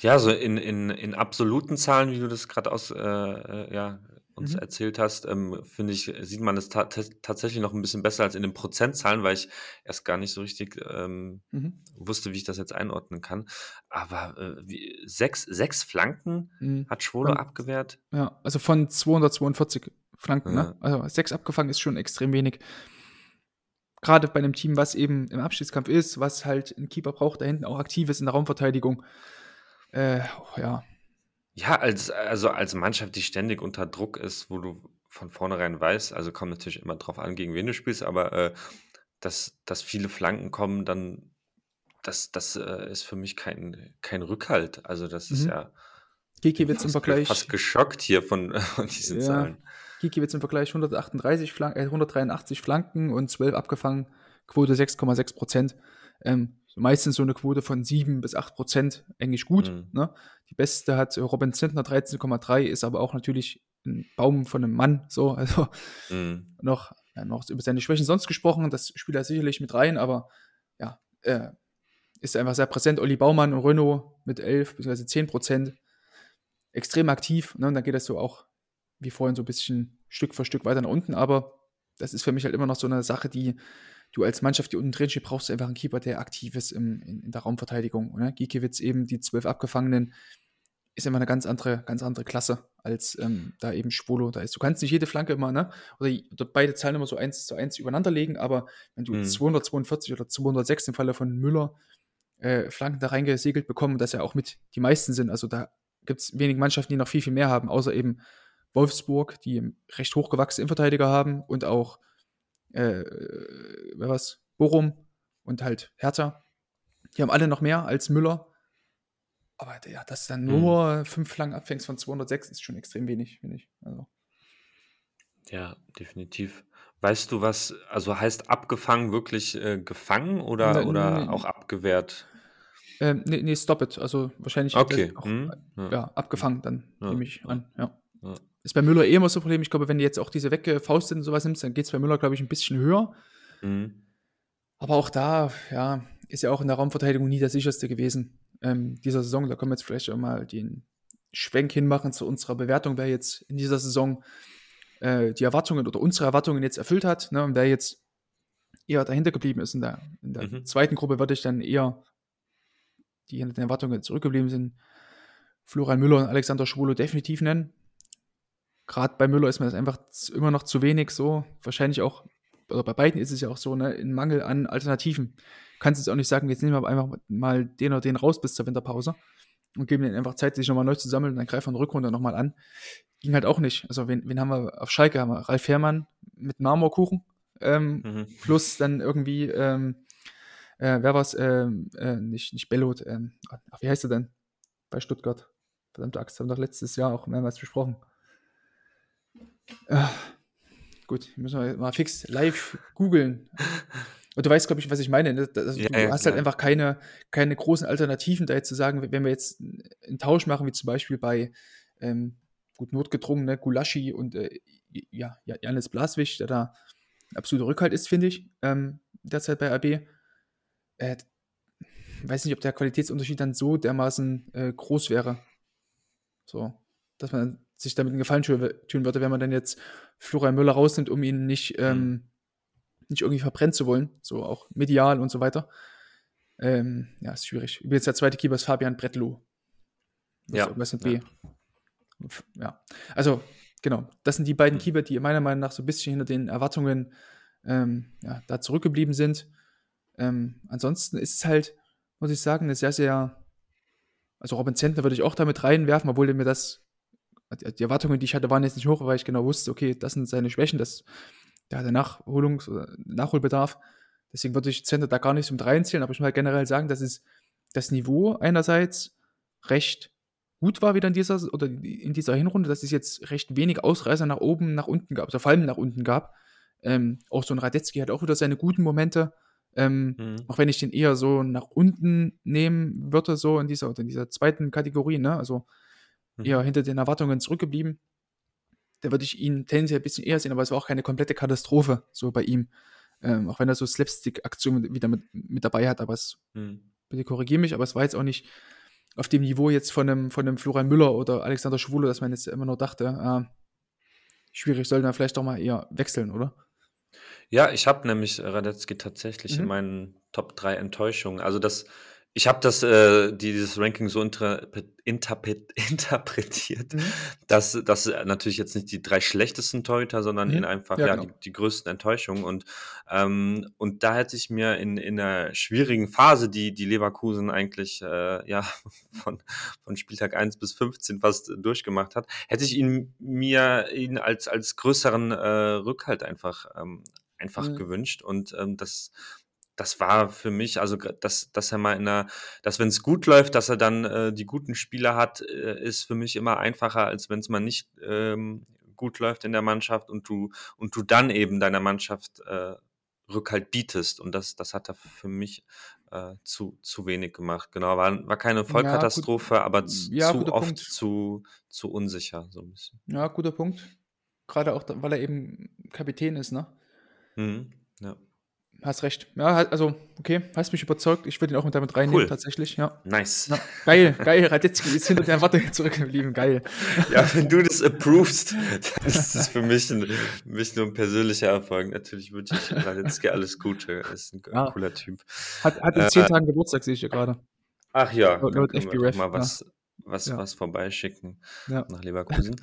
Ja, so in, in, in absoluten Zahlen, wie du das gerade aus, äh, äh, ja, uns mhm. erzählt hast, ähm, finde ich, sieht man es ta tatsächlich noch ein bisschen besser als in den Prozentzahlen, weil ich erst gar nicht so richtig ähm, mhm. wusste, wie ich das jetzt einordnen kann. Aber äh, wie, sechs, sechs Flanken mhm. hat Schwolo abgewehrt. Ja, also von 242 Flanken, ne? ja. ne? Also sechs abgefangen ist schon extrem wenig. Gerade bei einem Team, was eben im Abschiedskampf ist, was halt einen Keeper braucht, da hinten auch aktiv ist in der Raumverteidigung. Äh, oh, ja. Ja, als, also als Mannschaft, die ständig unter Druck ist, wo du von vornherein weißt, also kommt natürlich immer drauf an, gegen wen du spielst, aber äh, dass, dass viele Flanken kommen, dann das, das äh, ist für mich kein, kein Rückhalt. Also das ist mhm. ja Gikiewicz im Vergleich. fast geschockt hier von, von diesen ja. Zahlen. Gikiewicz im Vergleich 138 Flank, äh, 183 Flanken und 12 abgefangen, Quote 6,6 Prozent. Ähm, meistens so eine Quote von 7 bis 8 Prozent, eigentlich gut. Mhm. Ne? Die beste hat Robin Zentner 13,3, ist aber auch natürlich ein Baum von einem Mann, so, also mhm. noch, ja, noch über seine Schwächen sonst gesprochen, das spielt er sicherlich mit rein, aber ja, äh, ist einfach sehr präsent. Olli Baumann und Renault mit 11 bzw. 10 Prozent extrem aktiv. Ne? Und dann geht das so auch wie vorhin so ein bisschen Stück für Stück weiter nach unten, aber das ist für mich halt immer noch so eine Sache, die du als Mannschaft, die unten drin steht, brauchst du einfach einen Keeper, der aktiv ist im, in, in der Raumverteidigung. Ne? Giekewitz eben, die zwölf Abgefangenen, ist immer eine ganz andere, ganz andere Klasse als ähm, da eben Schwolo da ist. Du kannst nicht jede Flanke immer, ne? Oder, oder beide Zahlen immer so eins zu eins übereinander legen, aber wenn du mhm. 242 oder 206 im Falle von Müller äh, Flanken da reingesegelt bekommen, dass ja auch mit die meisten sind, also da gibt es wenig Mannschaften, die noch viel, viel mehr haben, außer eben Wolfsburg, die recht hochgewachsene Innenverteidiger haben und auch äh, wer was, Bochum und halt Hertha. Die haben alle noch mehr als Müller. Aber ja, dass dann mhm. nur mhm. fünf Flanken abfängst von 206 ist schon extrem wenig, finde ich. Also. Ja, definitiv. Weißt du, was, also heißt abgefangen wirklich äh, gefangen oder, ne, oder ne, auch abgewehrt? Ähm, nee, nee, stop it. Also wahrscheinlich okay. auch, hm, ja. ja. abgefangen, dann ja. nehme ich an. Ja. Ist bei Müller eh immer so ein Problem. Ich glaube, wenn du jetzt auch diese Weggefaust und sowas nimmst, dann geht es bei Müller, glaube ich, ein bisschen höher. Mhm. Aber auch da, ja, ist ja auch in der Raumverteidigung nie der sicherste gewesen ähm, dieser Saison. Da können wir jetzt vielleicht auch mal den Schwenk hinmachen zu unserer Bewertung, wer jetzt in dieser Saison äh, die Erwartungen oder unsere Erwartungen jetzt erfüllt hat ne, und wer jetzt eher dahinter geblieben ist. In der, in der mhm. zweiten Gruppe würde ich dann eher die hinter den Erwartungen zurückgeblieben sind, Florian Müller und Alexander Schwolo definitiv nennen. Gerade bei Müller ist mir das einfach immer noch zu wenig so. Wahrscheinlich auch, oder bei beiden ist es ja auch so, ne, in Mangel an Alternativen. Du kannst jetzt auch nicht sagen, jetzt nehmen wir einfach mal den oder den raus bis zur Winterpause. und geben denen einfach Zeit, sich nochmal neu zu sammeln und dann greifen wir Rückrunde nochmal an. Ging halt auch nicht. Also, wen, wen haben wir auf Schalke? Haben wir Ralf Herrmann mit Marmorkuchen ähm, mhm. plus dann irgendwie, ähm, äh, wer war's? Ähm, äh, nicht, nicht Bellot, ähm, ach, wie heißt er denn? Bei Stuttgart. Verdammte Axt, haben wir doch letztes Jahr auch mehrmals besprochen. Äh, gut, müssen wir mal fix live googeln. Und du weißt, glaube ich, was ich meine. Ne? Also, ja, du ja, hast halt einfach keine, keine großen Alternativen da jetzt zu sagen, wenn wir jetzt einen Tausch machen, wie zum Beispiel bei ähm, gut notgedrungen, ne, Gulaschi und äh, ja, Janis Blaswig, der da ein absoluter Rückhalt ist, finde ich, ähm, derzeit bei RB. Äh, weiß nicht, ob der Qualitätsunterschied dann so dermaßen äh, groß wäre. So, dass man sich damit einen Gefallen tun würde, wenn man dann jetzt Florian Müller rausnimmt, um ihn nicht, ähm, mhm. nicht irgendwie verbrennen zu wollen. So auch medial und so weiter. Ähm, ja, ist schwierig. Übrigens der zweite Keeper ist Fabian Bretlow. Ja. Irgendwas mit B. Ja. ja. Also, genau. Das sind die beiden mhm. Keeper, die meiner Meinung nach so ein bisschen hinter den Erwartungen ähm, ja, da zurückgeblieben sind. Ähm, ansonsten ist es halt, muss ich sagen, eine sehr, sehr. Also Robin Zentner würde ich auch damit reinwerfen, obwohl mir das die Erwartungen, die ich hatte, waren jetzt nicht hoch, weil ich genau wusste, okay, das sind seine Schwächen, das, der hatte Nachholungs- oder Nachholbedarf. Deswegen würde ich Center da gar nicht mit reinzählen, aber ich muss halt generell sagen, dass es das Niveau einerseits recht gut war wieder in dieser oder in dieser Hinrunde, dass es jetzt recht wenig Ausreißer nach oben, nach unten gab, also vor allem nach unten gab. Ähm, auch so ein Radetzky hat auch wieder seine guten Momente. Ähm, mhm. Auch wenn ich den eher so nach unten nehmen würde, so in dieser, in dieser zweiten Kategorie, ne? Also mhm. eher hinter den Erwartungen zurückgeblieben. Da würde ich ihn tendenziell ein bisschen eher sehen, aber es war auch keine komplette Katastrophe so bei ihm. Ähm, auch wenn er so Slapstick-Aktionen wieder mit, mit dabei hat, aber es, mhm. bitte korrigiere mich, aber es war jetzt auch nicht auf dem Niveau jetzt von einem, von einem Florian Müller oder Alexander Schwule, dass man jetzt immer nur dachte, äh, schwierig, sollte man vielleicht doch mal eher wechseln, oder? Ja, ich habe nämlich Radetzky tatsächlich in mhm. meinen Top 3 Enttäuschungen. Also das ich habe das, äh, dieses Ranking so interpret interpretiert, Mhm. dass dass natürlich jetzt nicht die drei schlechtesten Torhüter, sondern mhm. einfach, Ja, ja, genau. die die größten Enttäuschungen und ähm, und da hätte ich mir in in 'ner schwierigen Phase, die die Leverkusen eigentlich, äh, ja, von von Spieltag 1 bis 15 fast durchgemacht hat, hätte ich ihn mir ihn als als größeren, äh, Rückhalt einfach ähm, einfach Mhm. gewünscht und, ähm, das das war für mich, also dass, dass er mal in einer, dass wenn es gut läuft, dass er dann äh, die guten Spieler hat, äh, ist für mich immer einfacher, als wenn es mal nicht ähm, gut läuft in der Mannschaft und du und du dann eben deiner Mannschaft äh, Rückhalt bietest. Und das, das hat er für mich äh, zu, zu wenig gemacht. Genau, war, war keine Vollkatastrophe, ja, aber ja, zu oft zu, zu unsicher, so ein bisschen. Ja, guter Punkt. Gerade auch, weil er eben Kapitän ist, ne? Mhm, ja. Hast recht. Ja, also, okay, hast mich überzeugt. Ich würde ihn auch damit reinnehmen, cool. tatsächlich. Ja. Nice. Ja, geil, geil. Radetzky ist hinter der Erwartung zurückgeblieben. Geil. Ja, wenn du das approvest, dann ist das für mich, ein, mich nur ein persönlicher Erfolg. Natürlich wünsche ich Radetzky alles Gute. Er ist ein, ja. cooler Typ. Hat, hat in äh, zehn Tagen Geburtstag, sehe ich ja gerade. Ach ja, laut, laut FBref. Mal was, was, ja. was vorbeischicken ja. nach Leverkusen.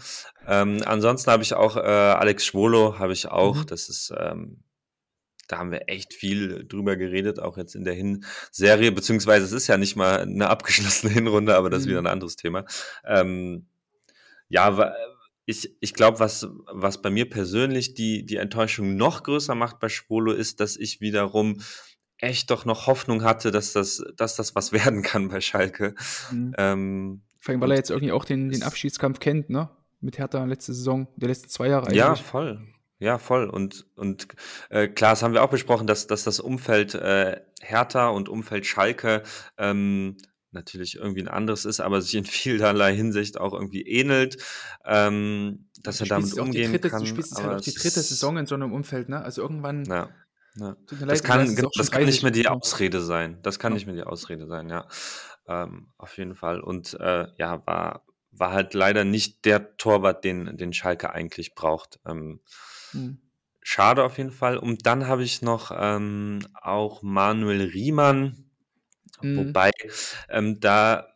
ähm, ansonsten habe ich auch äh, Alex Schwolo, habe ich auch. Mhm. Das ist. Ähm, da haben wir echt viel drüber geredet, auch jetzt in der Hinserie, beziehungsweise es ist ja nicht mal eine abgeschlossene Hinrunde, aber das ist wieder mhm. ein anderes Thema. Ähm, ja, ich, ich glaube, was, was bei mir persönlich die, die Enttäuschung noch größer macht bei Schwolo, ist, dass ich wiederum echt doch noch Hoffnung hatte, dass das, dass das was werden kann bei Schalke. Mhm. Ähm, Vor allem, weil er jetzt irgendwie auch den, den Abschiedskampf kennt, ne? Mit Hertha letzte Saison, der letzten zwei Jahre eigentlich. Ja, voll. Ja, voll. Und, und äh, klar, das haben wir auch besprochen, dass, dass das Umfeld äh, Hertha und Umfeld Schalke ähm, natürlich irgendwie ein anderes ist, aber sich in vielerlei Hinsicht auch irgendwie ähnelt, ähm, dass er damit umgehen dritte, kann. Du spielst halt auch die dritte Saison in so einem Umfeld, ne? Also irgendwann. Ja. ja. Leid, das kann, genau, das kann nicht mehr die Ausrede sein. Das kann ja. nicht mehr die Ausrede sein, ja. Ähm, auf jeden Fall. Und äh, ja, war, war halt leider nicht der Torwart, den, den Schalke eigentlich braucht. Ähm, hm. Schade auf jeden Fall. Und dann habe ich noch ähm, auch Manuel Riemann, mhm. wobei ähm, da,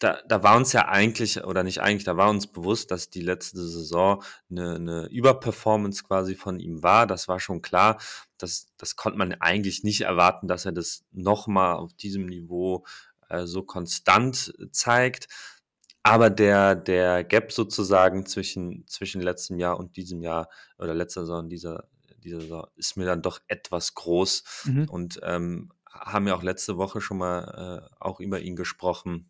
da, da war uns ja eigentlich, oder nicht eigentlich, da war uns bewusst, dass die letzte Saison eine, eine Überperformance quasi von ihm war. Das war schon klar. Das, das konnte man eigentlich nicht erwarten, dass er das nochmal auf diesem Niveau äh, so konstant zeigt. Aber der, der Gap sozusagen zwischen, zwischen letztem Jahr und diesem Jahr oder letzter Saison, dieser, dieser Saison, ist mir dann doch etwas groß. Mhm. Und ähm, haben ja auch letzte Woche schon mal äh, auch über ihn gesprochen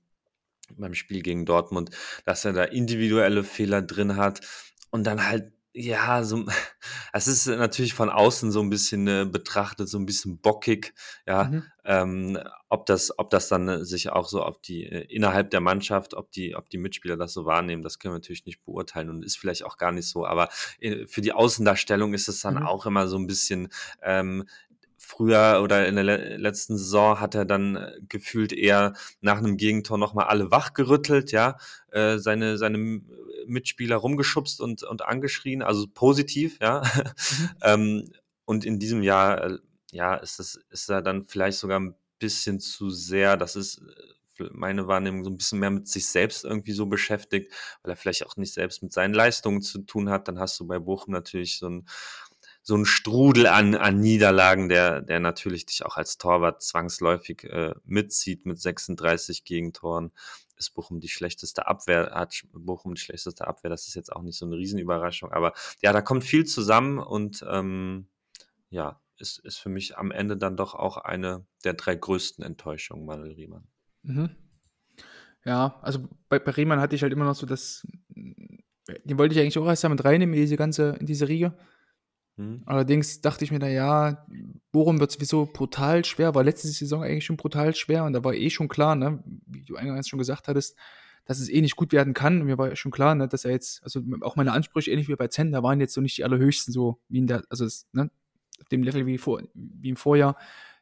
beim Spiel gegen Dortmund, dass er da individuelle Fehler drin hat und dann halt ja, so, es ist natürlich von außen so ein bisschen äh, betrachtet, so ein bisschen bockig, ja. Mhm. Ähm, ob das, ob das dann äh, sich auch so auf die äh, innerhalb der Mannschaft, ob die, ob die Mitspieler das so wahrnehmen, das können wir natürlich nicht beurteilen und ist vielleicht auch gar nicht so. Aber äh, für die Außendarstellung ist es dann Mhm. auch immer so ein bisschen ähm, früher oder in der le letzten Saison hat er dann äh, gefühlt eher nach einem Gegentor nochmal alle wachgerüttelt, ja, äh, seine, seine Mitspieler rumgeschubst und, und angeschrien, also positiv, ja. Mhm. ähm, und in diesem Jahr, äh, ja, ist das, ist er dann vielleicht sogar ein bisschen zu sehr, das ist äh, meine Wahrnehmung so ein bisschen mehr mit sich selbst irgendwie so beschäftigt, weil er vielleicht auch nicht selbst mit seinen Leistungen zu tun hat. Dann hast du bei Bochum natürlich so ein so ein Strudel an, an Niederlagen, der, der natürlich dich auch als Torwart zwangsläufig äh, mitzieht mit 36 Gegentoren. Ist Bochum die schlechteste Abwehr, hat Bochum die schlechteste Abwehr, das ist jetzt auch nicht so eine Riesenüberraschung, aber ja, da kommt viel zusammen und ähm, ja, ist, ist für mich am Ende dann doch auch eine der drei größten Enttäuschungen, Manuel Riemann. Mhm. Ja, also bei, bei Riemann hatte ich halt immer noch so das, den wollte ich eigentlich auch erst damit reinnehmen in diese ganze, in diese Riege. Hm? Allerdings dachte ich mir da, ja, Bochum wird sowieso brutal schwer, war letzte Saison eigentlich schon brutal schwer und da war eh schon klar, ne, wie du eingangs schon gesagt hattest, dass es eh nicht gut werden kann. Und mir war schon klar, ne, dass er jetzt, also auch meine Ansprüche, ähnlich wie bei Zender, waren jetzt so nicht die allerhöchsten, so wie in der, also es, ne, auf dem Level wie, vor, wie im Vorjahr,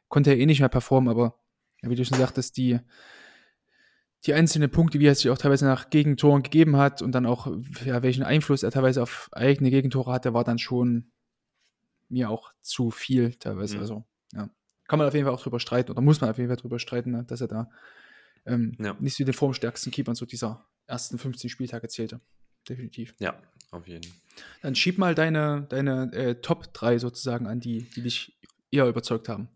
konnte er eh nicht mehr performen, aber ja, wie du schon sagtest, die, die einzelnen Punkte, wie er sich auch teilweise nach Gegentoren gegeben hat und dann auch, ja, welchen Einfluss er teilweise auf eigene Gegentore hatte, war dann schon mir auch zu viel teilweise. Mhm. Also, ja. Kann man auf jeden Fall auch drüber streiten oder muss man auf jeden Fall drüber streiten, ne, dass er da ähm, Ja. nicht zu den formstärksten Keepern so dieser ersten 15 Spieltage zählte. Definitiv. Ja, auf jeden Fall. Dann schieb mal deine, deine äh, Top 3 sozusagen an, die, die dich eher überzeugt haben.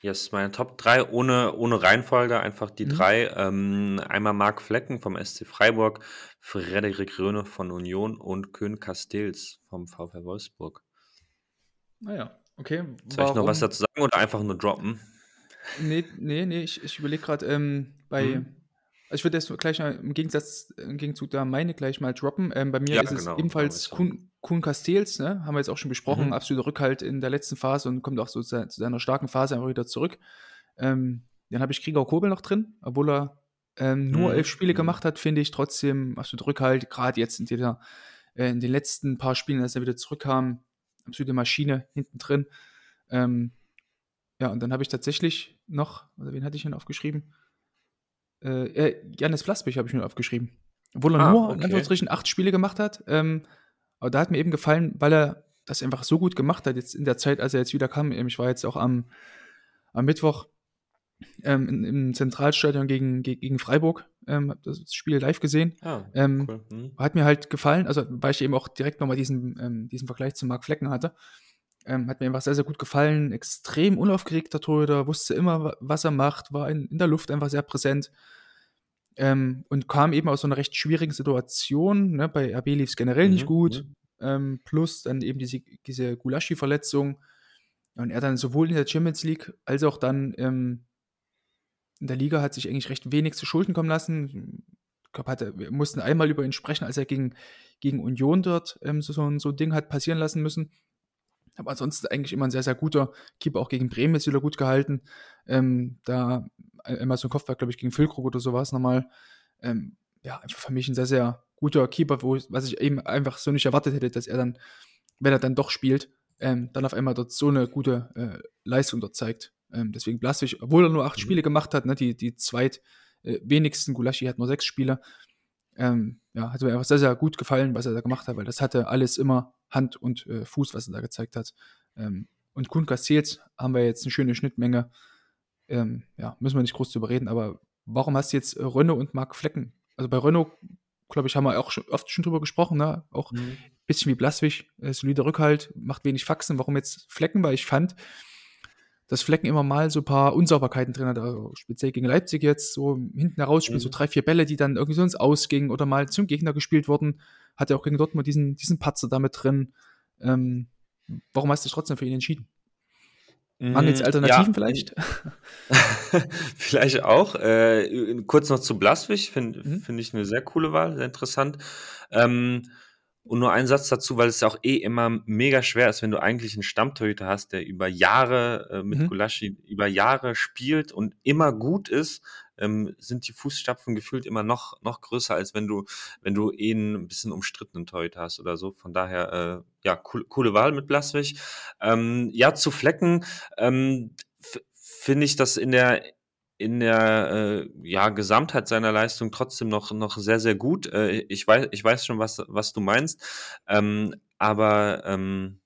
Yes, meine Top 3 ohne, ohne Reihenfolge, einfach die Mhm. drei. Ähm, einmal Marc Flecken vom SC Freiburg, Frederik Röhne von Union und Köhn Castells vom VfL Wolfsburg. Naja, okay. Soll ich noch was dazu sagen oder einfach nur droppen? Nee, nee, nee, ich, ich überlege gerade ähm, bei. Also ich würde jetzt gleich mal im Gegensatz, im Gegenzug da meine gleich mal droppen. Ähm, bei mir Ja, ist es genau, ebenfalls machen wir Kuhn, Kuhn Castells, ne? Haben wir jetzt auch schon besprochen. Mhm. Absoluter Rückhalt in der letzten Phase und kommt auch so zu, zu seiner starken Phase einfach wieder zurück. Ähm, dann habe ich Krieger Kobel noch drin, obwohl er ähm, nur Mhm, elf Spiele mhm. gemacht hat, finde ich trotzdem absolut Rückhalt. Gerade jetzt in, dieser, äh, in den letzten paar Spielen, als er wieder zurückkam, absolute Maschine hinten drin. Ähm, ja, und dann habe ich tatsächlich noch, oder wen hatte ich denn aufgeschrieben? Äh, äh, Janis Flassbich habe ich mir aufgeschrieben. Obwohl er Ah, nur in okay. Anführungsstrichen acht Spiele gemacht hat. Ähm, aber da hat mir eben gefallen, weil er das einfach so gut gemacht hat, jetzt in der Zeit, als er jetzt wieder kam. Ich war jetzt auch am, am Mittwoch ähm, in, im Zentralstadion gegen, ge- gegen Freiburg, ähm, habe das Spiel live gesehen. Ah, Ähm, cool. Mhm. Hat mir halt gefallen, also weil ich eben auch direkt nochmal diesen, ähm, diesen Vergleich zu Marc Flecken hatte. Ähm, hat mir einfach sehr, sehr gut gefallen. Extrem unaufgeregter Torhüter, wusste immer, wa- was er macht, war in, in der Luft einfach sehr präsent. Ähm, und kam eben aus so einer recht schwierigen Situation. Ne? Bei RB lief es generell nicht Mhm, gut. mhm. Ähm, plus dann eben diese, diese Gulaschi-Verletzung. Und er dann sowohl in der Champions League als auch dann in der Liga hat sich eigentlich recht wenig zu Schulden kommen lassen. Ich glaube, hatte, wir mussten einmal über ihn sprechen, als er gegen, gegen Union dort ähm, so, so, ein- so ein Ding hat passieren lassen müssen. Aber ansonsten eigentlich immer ein sehr, sehr guter Keeper, auch gegen Bremen ist wieder gut gehalten. Ähm, da einmal so ein Kopfball, glaube ich, gegen Füllkrug oder so war es nochmal. Ähm, ja, einfach für mich ein sehr, sehr guter Keeper, wo, was ich eben einfach so nicht erwartet hätte, dass er dann, wenn er dann doch spielt, ähm, dann auf einmal dort so eine gute äh, Leistung dort zeigt. Ähm, deswegen Blaswig, obwohl er nur acht Mhm. Spiele gemacht hat, ne, die, die zweit äh, wenigsten, Gulaschi hat nur sechs Spiele, ähm, ja, hat mir einfach sehr, sehr gut gefallen, was er da gemacht hat, weil das hatte alles immer Hand und äh, Fuß, was er da gezeigt hat. Ähm, und Kuhn Castells haben wir jetzt eine schöne Schnittmenge. Ähm, ja, müssen wir nicht groß drüber reden, aber warum hast du jetzt äh, Renault und Marc Flecken? Also bei Renault, glaube ich, haben wir auch schon, oft schon drüber gesprochen, ne? Auch Mhm. bisschen wie Blaswig, äh, solider Rückhalt, macht wenig Faxen. Warum jetzt Flecken? Weil ich fand, dass Flecken immer mal so ein paar Unsauberkeiten drin hat, also speziell gegen Leipzig jetzt, so hinten heraus spielen, mhm. so drei, vier Bälle, die dann irgendwie sonst ausgingen oder mal zum Gegner gespielt wurden. Hat er auch gegen Dortmund diesen, diesen Patzer damit drin. Ähm, warum hast du dich trotzdem für ihn entschieden? Mangels mm, Alternativen ja. vielleicht? vielleicht auch. Äh, kurz noch zu Blaswig, finde mhm. find ich eine sehr coole Wahl, sehr interessant. Ähm, und nur ein Satz dazu, weil es ja auch eh immer mega schwer ist, wenn du eigentlich einen Stammtorhüter hast, der über Jahre äh, mit mhm. Gulaschi über Jahre spielt und immer gut ist, ähm, sind die Fußstapfen gefühlt immer noch, noch größer, als wenn du, wenn du eh ein bisschen umstrittenen Torhüter hast oder so. Von daher, äh, ja, cool, coole Wahl mit Blaswig. Ähm, ja, zu Flecken ähm, finde ich das in der in der äh, ja, Gesamtheit seiner Leistung trotzdem noch, noch sehr, sehr gut. Äh, ich, weiß, ich weiß schon, was, was du meinst. Ähm, aber ähm,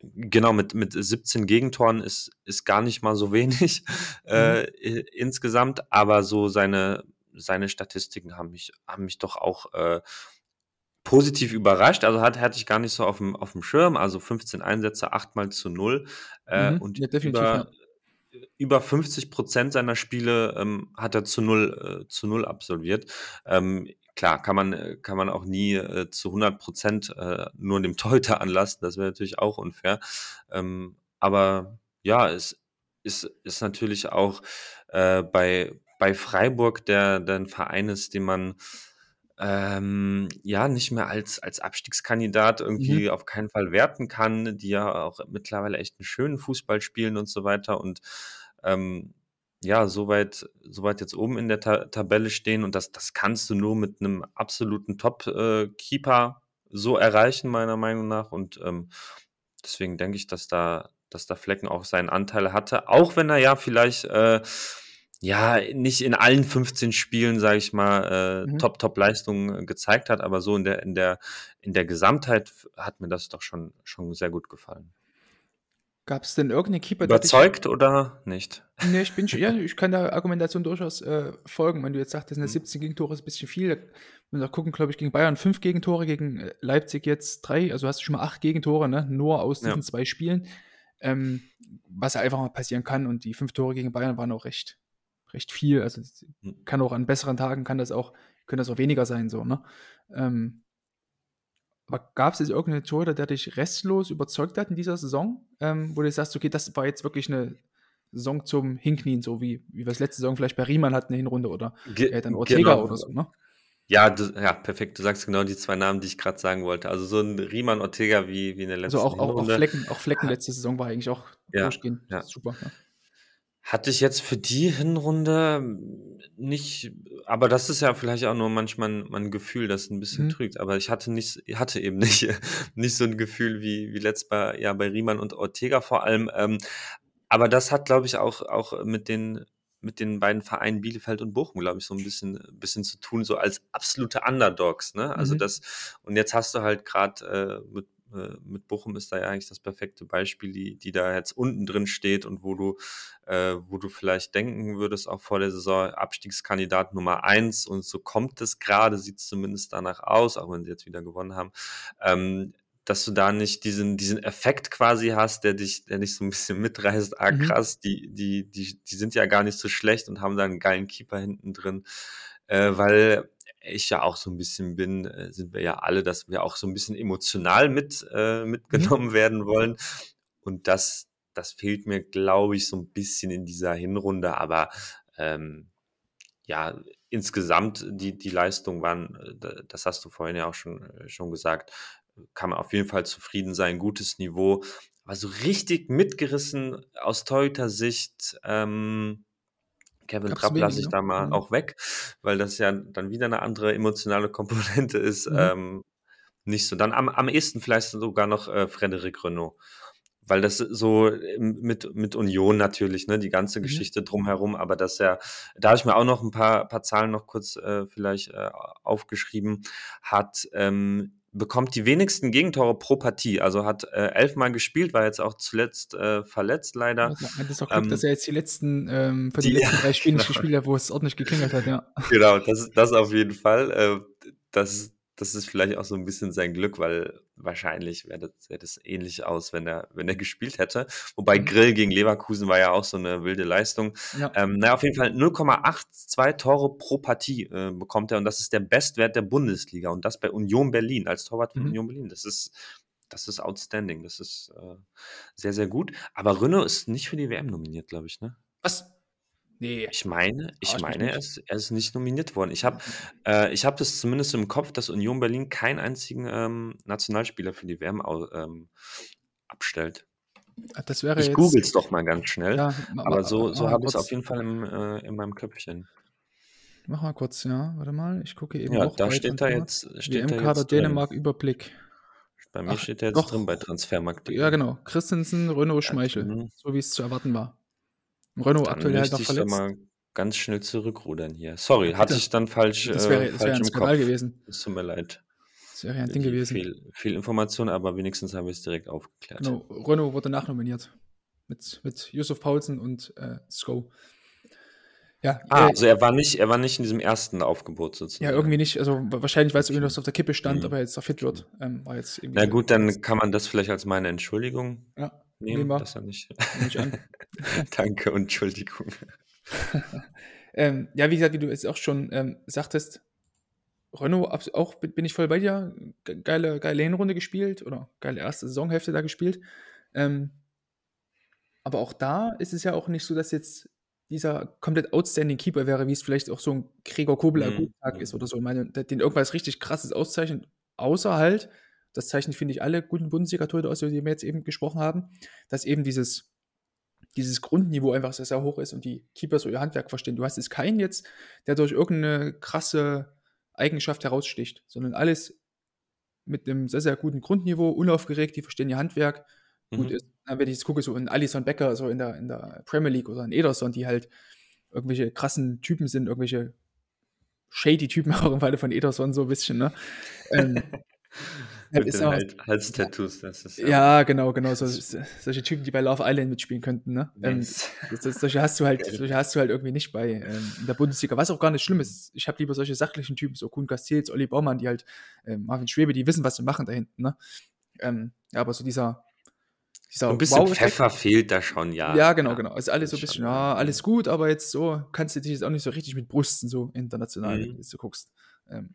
genau, mit, mit 17 Gegentoren ist, ist gar nicht mal so wenig äh, mhm. insgesamt. Aber so seine, seine Statistiken haben mich, haben mich doch auch äh, positiv überrascht. Also hat, hatte ich gar nicht so auf dem, auf dem Schirm. Also 15 Einsätze, 8 mal zu 0. Äh, mhm. und ja, definitiv, über, ja über 50 Prozent seiner Spiele ähm, hat er zu null, äh, zu null absolviert. Ähm, klar, kann man, kann man auch nie äh, zu 100 Prozent äh, nur dem Torhüter anlassen. Das wäre natürlich auch unfair. Ähm, aber ja, es ist, ist natürlich auch äh, bei, bei Freiburg der, der ein Verein ist, den man ähm, ja, nicht mehr als, als Abstiegskandidat irgendwie mhm. auf keinen Fall werten kann, die ja auch mittlerweile echt einen schönen Fußball spielen und so weiter und ähm, ja, soweit, soweit jetzt oben in der Ta Tabelle stehen und das, das kannst du nur mit einem absoluten Top-Keeper äh, so erreichen, meiner Meinung nach und ähm, deswegen denke ich, dass da, dass da Flecken auch seinen Anteil hatte, auch wenn er ja vielleicht äh, ja, nicht in allen 15 Spielen, sage ich mal, äh, mhm. Top-Top-Leistungen gezeigt hat, aber so in der, in der, in der Gesamtheit hat mir das doch schon, schon sehr gut gefallen. Gab es denn irgendeinen Keeper, Überzeugt dich, oder nicht? Nee, ich bin schon, ja, ich kann der Argumentation durchaus äh, folgen. Wenn du jetzt sagst, das sind 17 mhm. Gegentore ist ein bisschen viel. Wenn wir gucken, glaube ich, gegen Bayern fünf Gegentore, gegen äh, Leipzig jetzt drei, also hast du schon mal acht Gegentore, ne? Nur aus diesen ja. zwei Spielen. Ähm, was einfach mal passieren kann. Und die fünf Tore gegen Bayern waren auch recht, recht viel. Also hm. kann auch an besseren Tagen kann das auch, können das auch weniger sein, so, ne? Ähm, aber gab es jetzt irgendeinen Torhüter, der dich restlos überzeugt hat in dieser Saison, ähm, wo du sagst, okay, das war jetzt wirklich eine Saison zum Hinknien, so wie, wie wir es letzte Saison vielleicht bei Riemann hatten, eine Hinrunde oder Ge äh, dann Ortega genau. oder so, ne? Ja, du, ja, perfekt. Du sagst genau die zwei Namen, die ich gerade sagen wollte. Also so ein Riemann Ortega wie, wie in der letzten Also auch, auch, auch Flecken, auch Flecken letzte Saison war eigentlich auch ja, durchgehend ja. super. Ja. Hatte ich jetzt für die Hinrunde nicht, aber das ist ja vielleicht auch nur manchmal mein Gefühl, das ein bisschen Mhm. trügt. Aber ich hatte nicht, hatte eben nicht, nicht so ein Gefühl wie, wie letzt bei, ja, bei Riemann und Ortega vor allem. Ähm, aber das hat, glaube ich, auch, auch mit den, mit den beiden Vereinen Bielefeld und Bochum, glaube ich, so ein bisschen, bisschen zu tun, so als absolute Underdogs, ne? Also Mhm. das, und jetzt hast du halt gerade äh, mit äh, mit Bochum ist da ja eigentlich das perfekte Beispiel, die, die da jetzt unten drin steht und wo du, äh, wo du vielleicht denken würdest, auch vor der Saison Abstiegskandidat Nummer eins und so kommt es gerade, sieht es zumindest danach aus, auch wenn sie jetzt wieder gewonnen haben. Ähm, dass du da nicht diesen, diesen Effekt quasi hast, der dich, der dich so ein bisschen mitreißt, ah mhm. krass, mhm. die, die, die, die sind ja gar nicht so schlecht und haben da einen geilen Keeper hinten drin. Äh, weil ich ja auch so ein bisschen bin, äh, sind wir ja alle, dass wir auch so ein bisschen emotional mit, äh, mhm. mitgenommen mhm. werden wollen. Und das, das fehlt mir, glaube ich, so ein bisschen in dieser Hinrunde. Aber ähm, ja, insgesamt die, die Leistung waren, äh, das hast du vorhin ja auch schon, äh, schon gesagt, kann man auf jeden Fall zufrieden sein, gutes Niveau. Aber so richtig mitgerissen aus Torhüter-Sicht, ähm, Kevin Trapp lasse ich da mal mhm. auch weg, weil das ja dann wieder eine andere emotionale Komponente ist. Mhm. Ähm, nicht so. Dann am, am ehesten vielleicht sogar noch äh, Frederic Renault. Weil das so mit, mit Union natürlich, ne, die ganze mhm. Geschichte drumherum, aber dass er, da habe ich mir auch noch ein paar, paar Zahlen noch kurz äh, vielleicht äh, aufgeschrieben, hat ähm, bekommt die wenigsten Gegentore pro Partie. Also hat äh, elfmal gespielt, war jetzt auch zuletzt äh, verletzt leider. Also, das ist auch Glück, ähm, dass er jetzt die letzten, ähm, für die, die letzten drei Spiele nicht genau. gespielt hat, wo es ordentlich geklingelt hat, ja. Genau, das, das auf jeden Fall. Äh, das, das ist vielleicht auch so ein bisschen sein Glück, weil wahrscheinlich wäre das, wär das ähnlich aus, wenn er, wenn er gespielt hätte. Wobei Mhm. Grill gegen Leverkusen war ja auch so eine wilde Leistung. Ja. Ähm, na, auf jeden Fall 0,82 Tore pro Partie äh, bekommt er und das ist der Bestwert der Bundesliga und das bei Union Berlin als Torwart von Mhm. Union Berlin. Das ist, das ist outstanding. Das ist äh, sehr, sehr gut. Aber Renault ist nicht für die WM nominiert, glaube ich, ne? Was? Nee. Ich meine, ich Arsch meine, er ist, er ist nicht nominiert worden. Ich habe äh, ich hab das zumindest im Kopf, dass Union Berlin keinen einzigen ähm, Nationalspieler für die WM ähm, abstellt. Das wäre Ich google es doch mal ganz schnell. Ja, ma- aber so, so mach habe ich es auf jeden Fall im, äh, in meinem Köpfchen. Mach mal kurz, ja. Warte mal. Ich gucke eben Ja, auch da steht da jetzt, steht WM-Kader drin. Dänemark Überblick. Bei mir Ach, steht da jetzt doch. drin bei Transfermarkt. Ja, genau. Christensen, Renault, Schmeichel. mhm. So wie es zu erwarten war. Renault Dann aktuell halt noch ich da verletzt. mal ganz schnell zurückrudern hier. Sorry, Ja, hatte ich dann falsch, Das äh, wäre, das wäre ein im Skandal Kopf. gewesen. Es tut mir leid. Das wäre ja ein Ding Die gewesen. Viel, viel Information, aber wenigstens habe ich es direkt aufgeklärt. Genau. Renault wurde nachnominiert. Mit, mit Yusuf Paulsen und äh, Sko. Ja, Ah, äh, also er war nicht, er war nicht in diesem ersten Aufgebot sozusagen. ja, irgendwie nicht. Also wa- wahrscheinlich, weil es irgendwie noch auf der Kippe stand, Mhm. aber jetzt noch fit wird. Ähm, war jetzt irgendwie. Na gut, dann kann man das vielleicht als meine Entschuldigung Ja, nehmen, nehmen wir. dass er nicht. an. Danke und Entschuldigung. Ähm, ja, wie gesagt, wie du jetzt auch schon ähm, sagtest, Renault auch bin ich voll bei dir. Ge- Geile, geile Hinrunde gespielt oder geile erste Saisonhälfte da gespielt. Ähm, aber auch da ist es ja auch nicht so, dass jetzt dieser komplett outstanding Keeper wäre, wie es vielleicht auch so ein Gregor Kobel Mhm. Tag ist oder so. Ich meine, den irgendwas richtig krasses auszeichnet, außer halt, das zeichnen, finde ich, alle guten Bundesliga-Torhüter aus, über die wir jetzt eben gesprochen haben, dass eben dieses, dieses Grundniveau einfach sehr, sehr hoch ist und die Keeper so ihr Handwerk verstehen. Du hast jetzt keinen jetzt, der durch irgendeine krasse Eigenschaft heraussticht, sondern alles mit einem sehr, sehr guten Grundniveau, unaufgeregt, die verstehen ihr Handwerk. Gut Mhm. ist, äh, wenn ich jetzt gucke, so in Alison Becker, so in der, in der Premier League oder in Ederson, die halt irgendwelche krassen Typen sind, irgendwelche shady Typen auch im Falle von Ederson so ein bisschen, ne? Ähm, Mit ist den auch- Hals- Halstattoos, das ist ja, genau, genau. So, solche Typen, die bei Love Island mitspielen könnten, ne? Ähm, das, das, solche, hast du halt, solche hast du halt irgendwie nicht bei ähm, in der Bundesliga, was auch gar nicht schlimm ist. Ich habe lieber solche sachlichen Typen, so Kuhn Castells, Olli Baumann, die halt, ähm, Marvin Schwebe, die wissen, was sie machen da hinten, ne? Ähm, ja, aber so dieser, dieser Ein bisschen Wow-Effekt- Pfeffer fehlt da schon, ja. Ja, genau, genau. Ist alles so ein bisschen, ja, ja. alles gut, aber jetzt so kannst du dich jetzt auch nicht so richtig mit Brüsten so international, Mhm. wenn du so guckst. Ähm,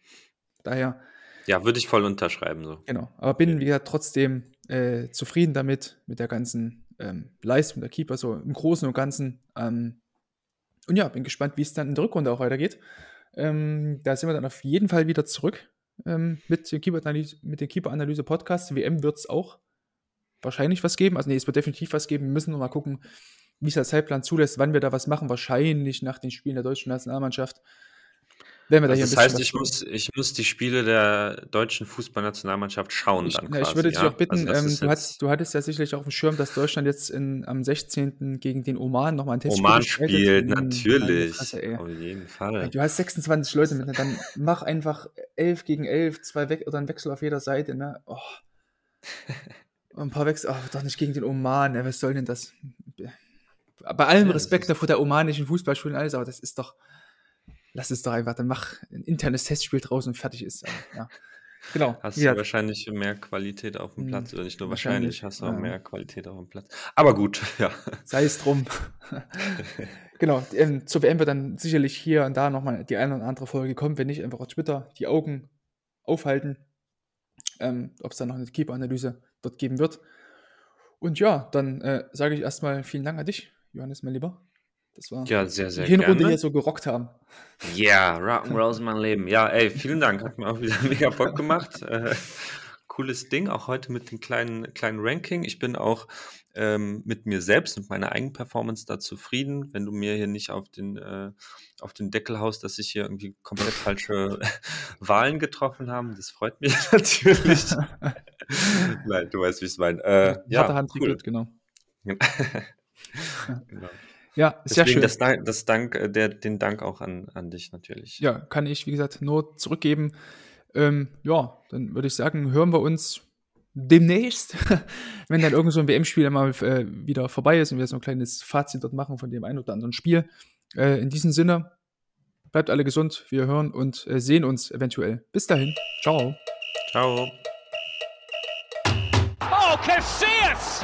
daher, Ja, würde ich voll unterschreiben so. genau. Aber bin, wie gesagt, trotzdem äh, zufrieden damit, mit der ganzen ähm, Leistung der Keeper, so im Großen und Ganzen. Ähm, und ja, bin gespannt, wie es dann in der Rückrunde auch weitergeht. Ähm, da sind wir dann auf jeden Fall wieder zurück ähm, mit dem Keeper-Analyse-Podcast. WM wird es auch wahrscheinlich was geben. Also nee, es wird definitiv was geben. Wir müssen noch mal gucken, wie es der Zeitplan zulässt, wann wir da was machen. Wahrscheinlich nach den Spielen der deutschen Nationalmannschaft. Wenn wir da Also das heißt, ich muss, ich muss die Spiele der deutschen Fußballnationalmannschaft schauen Ich, dann quasi, ich würde dich ja? auch bitten, Also ähm, du, hattest, du hattest ja sicherlich auf dem Schirm, dass Deutschland jetzt in, am 16. gegen den Oman nochmal ein Testspiel Oman spielt, natürlich. Ey. Auf jeden Fall. Du hast 26 Leute mit, ne? dann mach einfach 11 gegen 11, zwei We oder ein Wechsel auf jeder Seite. Ne? Oh. Ein paar Wechsel, oh, doch nicht gegen den Oman, ne? was soll denn das? Bei allem Ja, Respekt ist- davor der omanischen Fußballschulen und alles, aber das ist doch, lass es doch einfach, dann mach ein internes Testspiel draußen und fertig ist. Aber, ja. Genau. Hast Ja, du wahrscheinlich mehr Qualität auf dem Hm, Platz, oder nicht nur wahrscheinlich, wahrscheinlich, hast du auch ja. mehr Qualität auf dem Platz. Aber gut, ja. sei es drum. genau, ähm, zur WM wird dann sicherlich hier und da nochmal die eine oder andere Folge kommen, wenn nicht, einfach auf Twitter die Augen aufhalten, ähm, ob es dann noch eine Keeper-Analyse dort geben wird. Und ja, dann äh, sage ich erstmal vielen Dank an dich, Johannes, mein Lieber. Das war Ja, sehr, die sehr Hinrunde gerne. hier so gerockt haben. Ja, Rock'n'Roll ist mein Leben. Ja, ey, vielen Dank. Hat mir auch wieder mega Bock gemacht. Äh, cooles Ding, auch heute mit dem kleinen, kleinen Ranking. Ich bin auch ähm, mit mir selbst und meiner eigenen Performance da zufrieden. Wenn du mir hier nicht auf den, äh, auf den Deckel haust, dass ich hier irgendwie komplett falsche Wahlen getroffen habe, das freut mich natürlich. Nein, du weißt, wie ich es meine. Äh, ja, Hand cool. regiert, genau. genau. Ja, sehr Deswegen schön. das Dank, das Dank, äh, der, den Dank auch an, an dich natürlich. ja, kann ich, wie gesagt, nur zurückgeben. Ähm, ja, dann würde ich sagen, hören wir uns demnächst, wenn dann irgend so ein WM-Spiel mal äh, wieder vorbei ist und wir so ein kleines Fazit dort machen von dem einen oder anderen Spiel. Äh, in diesem Sinne, bleibt alle gesund. Wir hören und äh, sehen uns eventuell. Bis dahin. Ciao. Ciao. Oh, Casillas